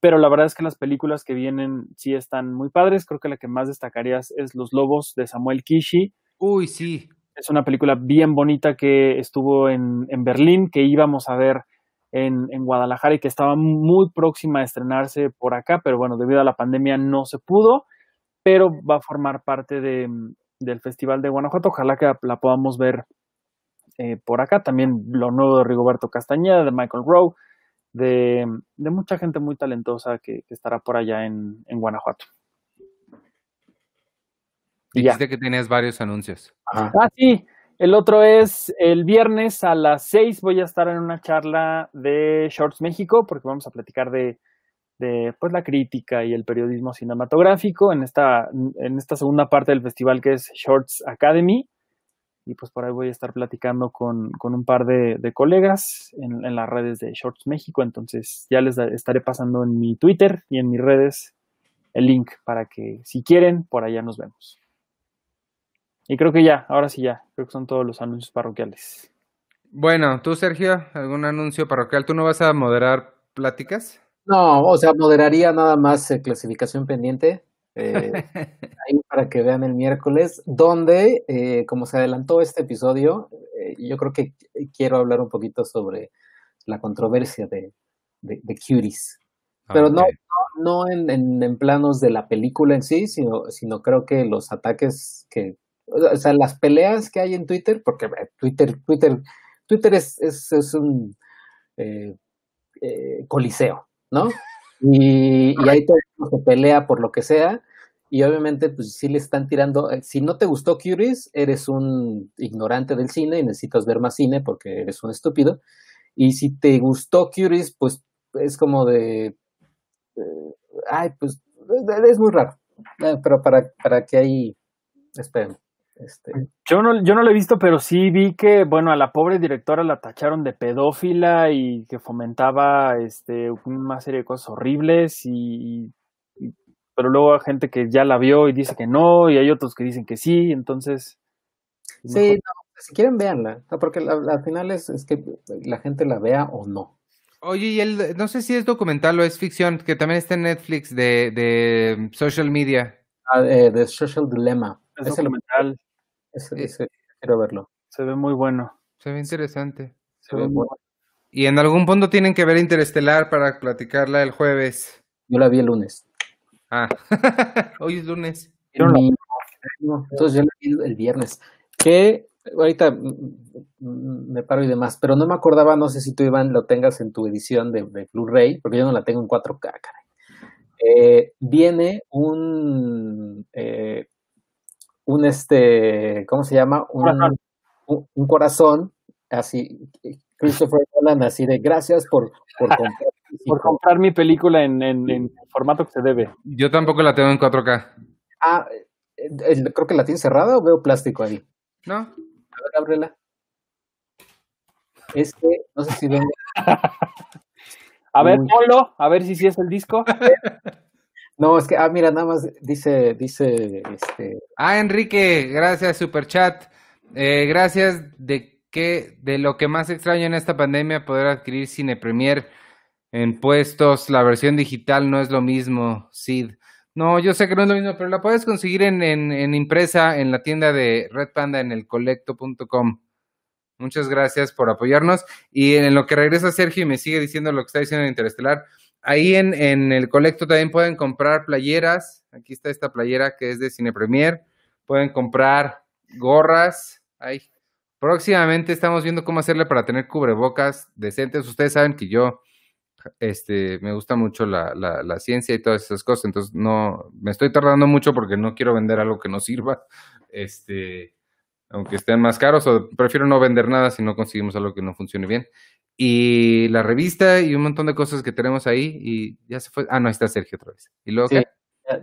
pero la verdad es que las películas que vienen sí están muy padres. Creo que la que más destacarías es Los Lobos de Samuel Kishi. Uy, sí. Es una película bien bonita que estuvo en, en Berlín, que íbamos a ver en, en, Guadalajara y que estaba muy próxima a estrenarse por acá, pero bueno, debido a la pandemia no se pudo, pero va a formar parte de, del Festival de Guanajuato. Ojalá que la podamos ver eh, por acá. También lo nuevo de Rigoberto Castañeda, de Michael Rowe de, mucha gente muy talentosa que, estará por allá en, Guanajuato. Dijiste que tenías varios anuncios. Ah, sí. El otro es el viernes a las 6 voy a estar en una charla de Shorts México porque vamos a platicar de, de pues, la crítica y el periodismo cinematográfico en esta, en esta segunda parte del festival que es Shorts Academy y pues por ahí voy a estar platicando con, un par de, colegas en, las redes de Shorts México, entonces ya les estaré pasando en mi Twitter y en mis redes el link para que si quieren, por allá nos vemos. Y creo que ya, ahora sí ya, creo que son todos los anuncios parroquiales. Bueno, tú Sergio, ¿algún anuncio parroquial? ¿Tú no vas a moderar pláticas? No, o sea, moderaría nada más eh, clasificación pendiente. Eh, *laughs* ahí para que vean el miércoles, donde, eh, como se adelantó este episodio, yo creo que quiero hablar un poquito sobre la controversia de, de, Cuties. Pero no, no en, en, planos de la película en sí, sino, sino creo que los ataques que, o sea, las peleas que hay en Twitter, porque Twitter, Twitter, Twitter es, es, es un eh, eh, coliseo, ¿no? Y, y ahí todo se pelea por lo que sea, y obviamente, pues sí le están tirando. Eh, si no te gustó Curious, eres un ignorante del cine y necesitas ver más cine porque eres un estúpido. Y si te gustó Curious, pues es como de. ay, pues es muy raro. pero para, para que ahí. Esperen. Este... Yo no, yo no lo he visto, pero sí vi que, bueno, a la pobre directora la tacharon de pedófila y que fomentaba este, una serie de cosas horribles y, pero luego hay gente que ya la vio y dice que no y hay otros que dicen que sí, entonces... Sí, si quieren véanla, porque al final es, es, que la gente la vea o no. Oye, y el, no sé si es documental o es ficción, que también está en Netflix de, de social media. Ah, de Social Dilemma. Es, documental. Ese, quiero verlo. Se ve muy bueno. Se ve interesante. Se, ve, muy bueno. Y en algún punto tienen que ver Interestelar para platicarla el jueves. Yo la vi el lunes. Ah, *laughs* hoy es lunes. entonces yo la vi el viernes. Que ahorita me paro y demás, pero no me acordaba, no sé si tú, Iván, lo tengas en tu edición de, Blu-ray, porque yo no la tengo en 4K, caray. Eh, viene un eh, un este, ¿cómo se llama? Un, un, corazón, así, Christopher Nolan, así de gracias por, por *laughs* comprar, por comprar mi película en, en, en, formato que se debe. Yo tampoco la tengo en 4K. Ah, creo que la tiene cerrada o veo plástico ahí. No. A ver, ábrela. Es que, no sé si vengo. *laughs* a ver, ponlo, a ver si sí es el disco. *laughs* No, es que, ah, mira, nada más dice, dice, este. Ah, Enrique, gracias, super chat. Eh, gracias de que, de lo que más extraño en esta pandemia, poder adquirir Cine Premier en puestos. La versión digital no es lo mismo, Sid. No, yo sé que no es lo mismo, pero la puedes conseguir en, en, en impresa en la tienda de Red Panda en el colecto.com. Muchas gracias por apoyarnos. Y en lo que regresa Sergio y me sigue diciendo lo que está diciendo en Interestelar, Ahí en, en, el colecto también pueden comprar playeras. Aquí está esta playera que es de Cine Premier. Pueden comprar gorras. Ahí. Próximamente estamos viendo cómo hacerle para tener cubrebocas decentes. Ustedes saben que yo este, me gusta mucho la, la, la, ciencia y todas esas cosas. Entonces, no, me estoy tardando mucho porque no quiero vender algo que no sirva. Este, aunque estén más caros, o prefiero no vender nada si no conseguimos algo que no funcione bien y la revista y un montón de cosas que tenemos ahí y ya se fue. Ah, no, está Sergio otra vez. ¿Y luego sí,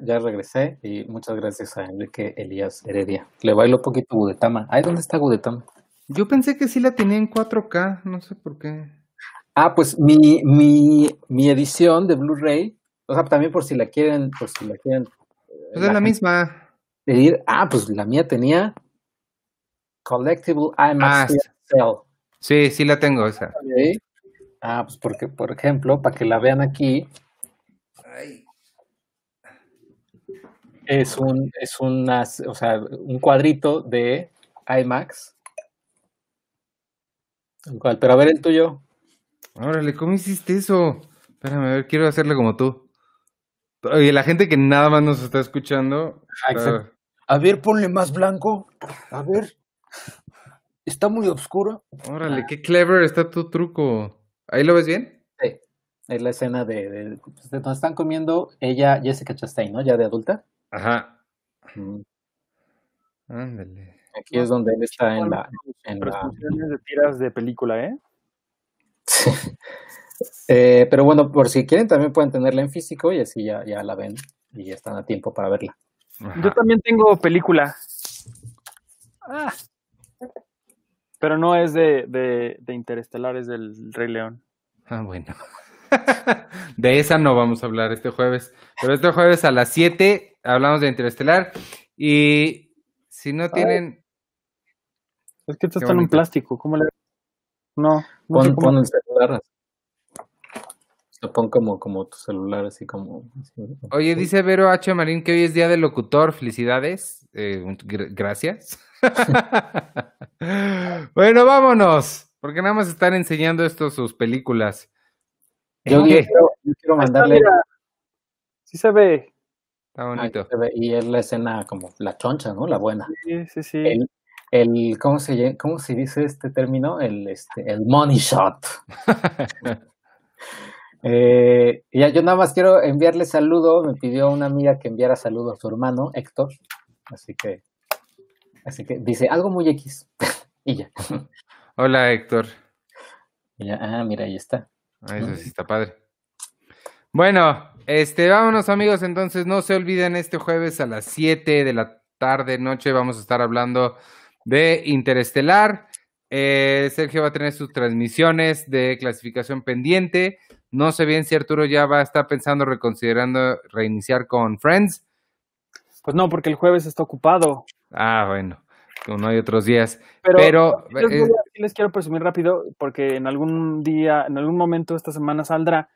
ya, regresé y muchas gracias a Enrique Elías Heredia. Le bailo un poquito Gudetama. Ay, ¿dónde está Gudetama? Yo pensé que sí la tenía en 4K, no sé por qué. Ah, pues mi, mi, mi edición de Blu-ray, o sea, también por si la quieren, por si la quieren. Pues es la misma. Pedir, ah, pues la mía tenía Collectible IMAX ah, Sí, sí la tengo esa. Ah, pues porque, por ejemplo, para que la vean aquí, es un, es una, o sea, un cuadrito de IMAX. Pero a ver el tuyo. Órale, ¿cómo hiciste eso? Espérame, a ver, quiero hacerle como tú. Oye, la gente que nada más nos está escuchando. A ver, ponle más blanco. A ver. Está muy oscuro. Órale, qué clever está tu truco. ¿Ahí lo ves bien? Sí. Es la escena de, de, pues, donde están comiendo ella, Jessica Chastain, ¿no? Ya de adulta. Ajá. Ándale. Aquí es donde él está en la. En la... de tiras de película, ¿eh? *laughs* eh, pero bueno, por si quieren, también pueden tenerla en físico y así ya, ya la ven y ya están a tiempo para verla. Yo también tengo película. Ah. Pero no es de, de, de Interestelar, es del Rey León. Ah, bueno. *laughs* de esa no vamos a hablar este jueves. Pero este jueves a las 7 hablamos de Interestelar. Y si no tienen. Es que esto está en un plástico. ¿Cómo le.? No. no pon, el celular. Lo pon como, como tu celular, así como. Oye, dice Vero H. Marín que hoy es día del locutor. Felicidades. Eh, gracias. *laughs* bueno, vámonos. Porque nada más están enseñando esto sus películas. Yo, quiero, mandarle. Sí se ve. Está bonito. y es la escena como la choncha, ¿no? La buena. Sí, sí, sí. el ¿cómo se, cómo se dice este término? El, este, el money shot. *laughs* eh, ya, yo nada más quiero enviarle saludo. Me pidió una amiga que enviara saludo a su hermano, Héctor. Así que, así que dice algo muy X. *laughs* y ya. Hola, Héctor. ya, ah, mira, ahí está. Ah, eso sí está padre. Bueno, este, vámonos amigos, entonces no se olviden este jueves a las 7 de la tarde, noche, vamos a estar hablando de Interestelar. Eh, Sergio va a tener sus transmisiones de clasificación pendiente. No sé bien si Arturo ya va a estar pensando, reconsiderando reiniciar con Friends. Pues no, porque el jueves está ocupado. Ah, bueno, no hay otros días. Pero, eh, les quiero presumir rápido, porque en algún día, en algún momento esta semana saldrá.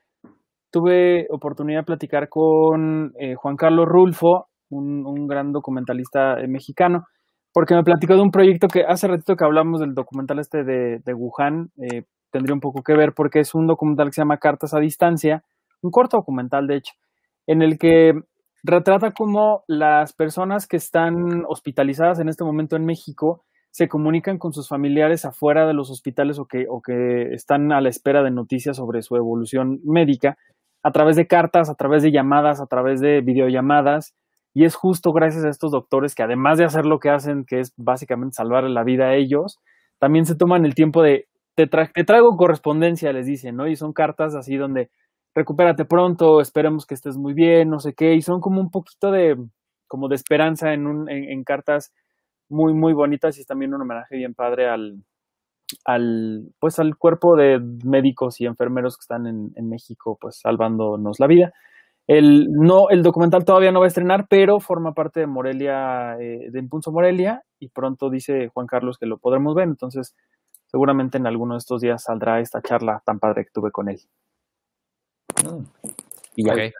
Tuve oportunidad de platicar con eh, Juan Carlos Rulfo, un, un gran documentalista mexicano, porque me platicó de un proyecto que hace ratito que hablamos del documental este de, de Wuhan, eh, tendría un poco que ver porque es un documental que se llama Cartas a Distancia, un corto documental de hecho, en el que retrata cómo las personas que están hospitalizadas en este momento en México se comunican con sus familiares afuera de los hospitales o que, o que están a la espera de noticias sobre su evolución médica a través de cartas, a través de llamadas, a través de videollamadas y es justo gracias a estos doctores que además de hacer lo que hacen, que es básicamente salvar la vida a ellos, también se toman el tiempo de, te, te traigo correspondencia, les dicen, ¿no? Y son cartas así donde, recupérate pronto, esperemos que estés muy bien, no sé qué, y son como un poquito de, como de esperanza en, un, en, cartas muy, muy bonitas y es también un homenaje bien padre al, al, pues al cuerpo de médicos y enfermeros que están en, en México, pues salvándonos la vida. El, no, el documental todavía no va a estrenar, pero forma parte de Morelia, eh, de Impulso Morelia, y pronto dice Juan Carlos que lo podremos ver, entonces seguramente en alguno de estos días saldrá esta charla tan padre que tuve con él. Mm. Y ya.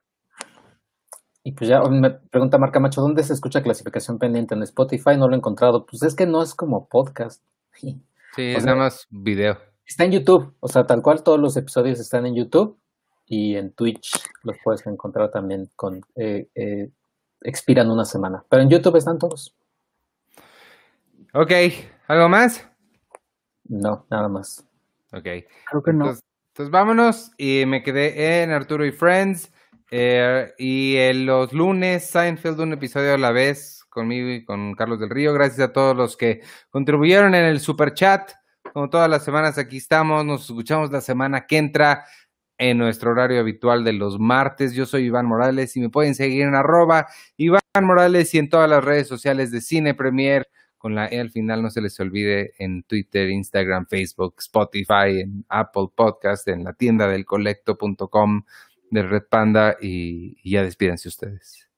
Y pues ya me pregunta Marca Macho, ¿dónde se escucha clasificación pendiente? En Spotify no lo he encontrado. Pues es que no es como podcast. *laughs* Sí, es nada más video. Está en YouTube, o sea, tal cual todos los episodios están en YouTube y en Twitch los puedes encontrar también con eh, eh, expiran una semana. Pero en YouTube están todos. Ok, ¿algo más? No, nada más. Ok. Creo que no. Entonces, vámonos y me quedé en Arturo y Friends. Eh, y en los lunes, Seinfeld, un episodio a la vez conmigo y con Carlos del Río. Gracias a todos los que contribuyeron en el super chat. Como todas las semanas, aquí estamos. Nos escuchamos la semana que entra en nuestro horario habitual de los martes. Yo soy Iván Morales y me pueden seguir en arroba Iván Morales y en todas las redes sociales de Cine Premier. Con la E al final no se les olvide en Twitter, Instagram, Facebook, Spotify, en Apple Podcast, en la tienda del colecto.com de Red Panda y, ya despídense ustedes.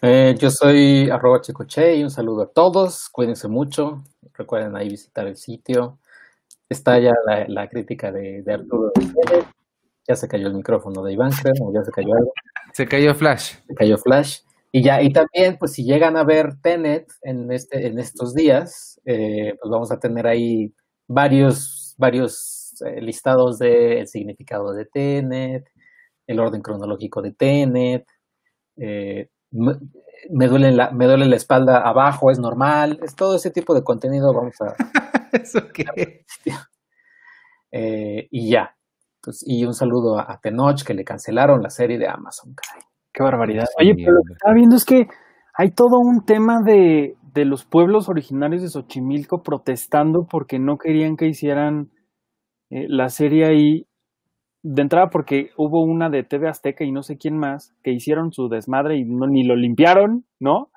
Eh, yo soy arroba chicoche y un saludo a todos. Cuídense mucho. Recuerden ahí visitar el sitio. Está ya la, crítica de, de Arturo ya se cayó el micrófono de Iván, creo, ya se cayó algo. Se cayó Flash. Se cayó Flash. Y ya, y también, pues si llegan a ver Tenet en este, en estos días, eh, pues vamos a tener ahí varios, varios eh, listados del significado de Tenet, el orden cronológico de Tenet. Eh, me, duele la, me duele la espalda abajo, es normal, es todo ese tipo de contenido, vamos a. *laughs* ¿Eso qué? *laughs* y ya, pues, y un saludo a, Tenoch que le cancelaron la serie de Amazon, Qué barbaridad. Oye, pero lo que estaba viendo es que hay todo un tema de, de los pueblos originarios de Xochimilco protestando porque no querían que hicieran eh, la serie ahí. De entrada porque hubo una de TV Azteca y no sé quién más que hicieron su desmadre y no, ni lo limpiaron, ¿no?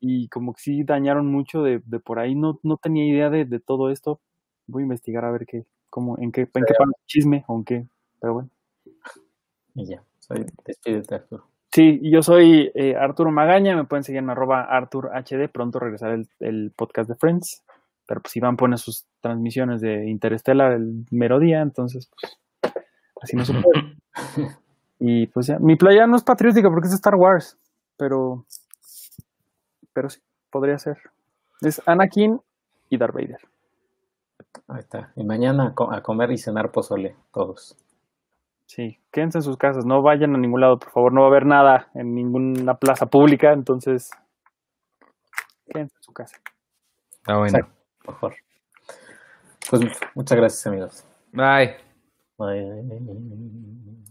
Y como que sí dañaron mucho de, de por ahí. No, no tenía idea de, de todo esto. Voy a investigar a ver qué, como en qué, en qué chisme o en qué, pero bueno. Y ya, soy, despídete Arturo. Sí, yo soy eh, Arturo Magaña, me pueden seguir en arroba ArturHD, pronto regresará el, el, podcast de Friends, pero pues Iván pone sus transmisiones de Interstellar el mero día, entonces pues así no se puede. *laughs* y pues ya, mi playa no es patriótica porque es Star Wars, pero, pero sí, podría ser. Es Anakin y Darth Vader. Ahí está. Y mañana a comer y cenar pozole, todos. Sí, quédense en sus casas, no vayan a ningún lado, por favor, no va a haber nada en ninguna plaza pública, entonces quédense en su casa. Está bueno. mejor. Pues muchas gracias, amigos. Bye. Bye.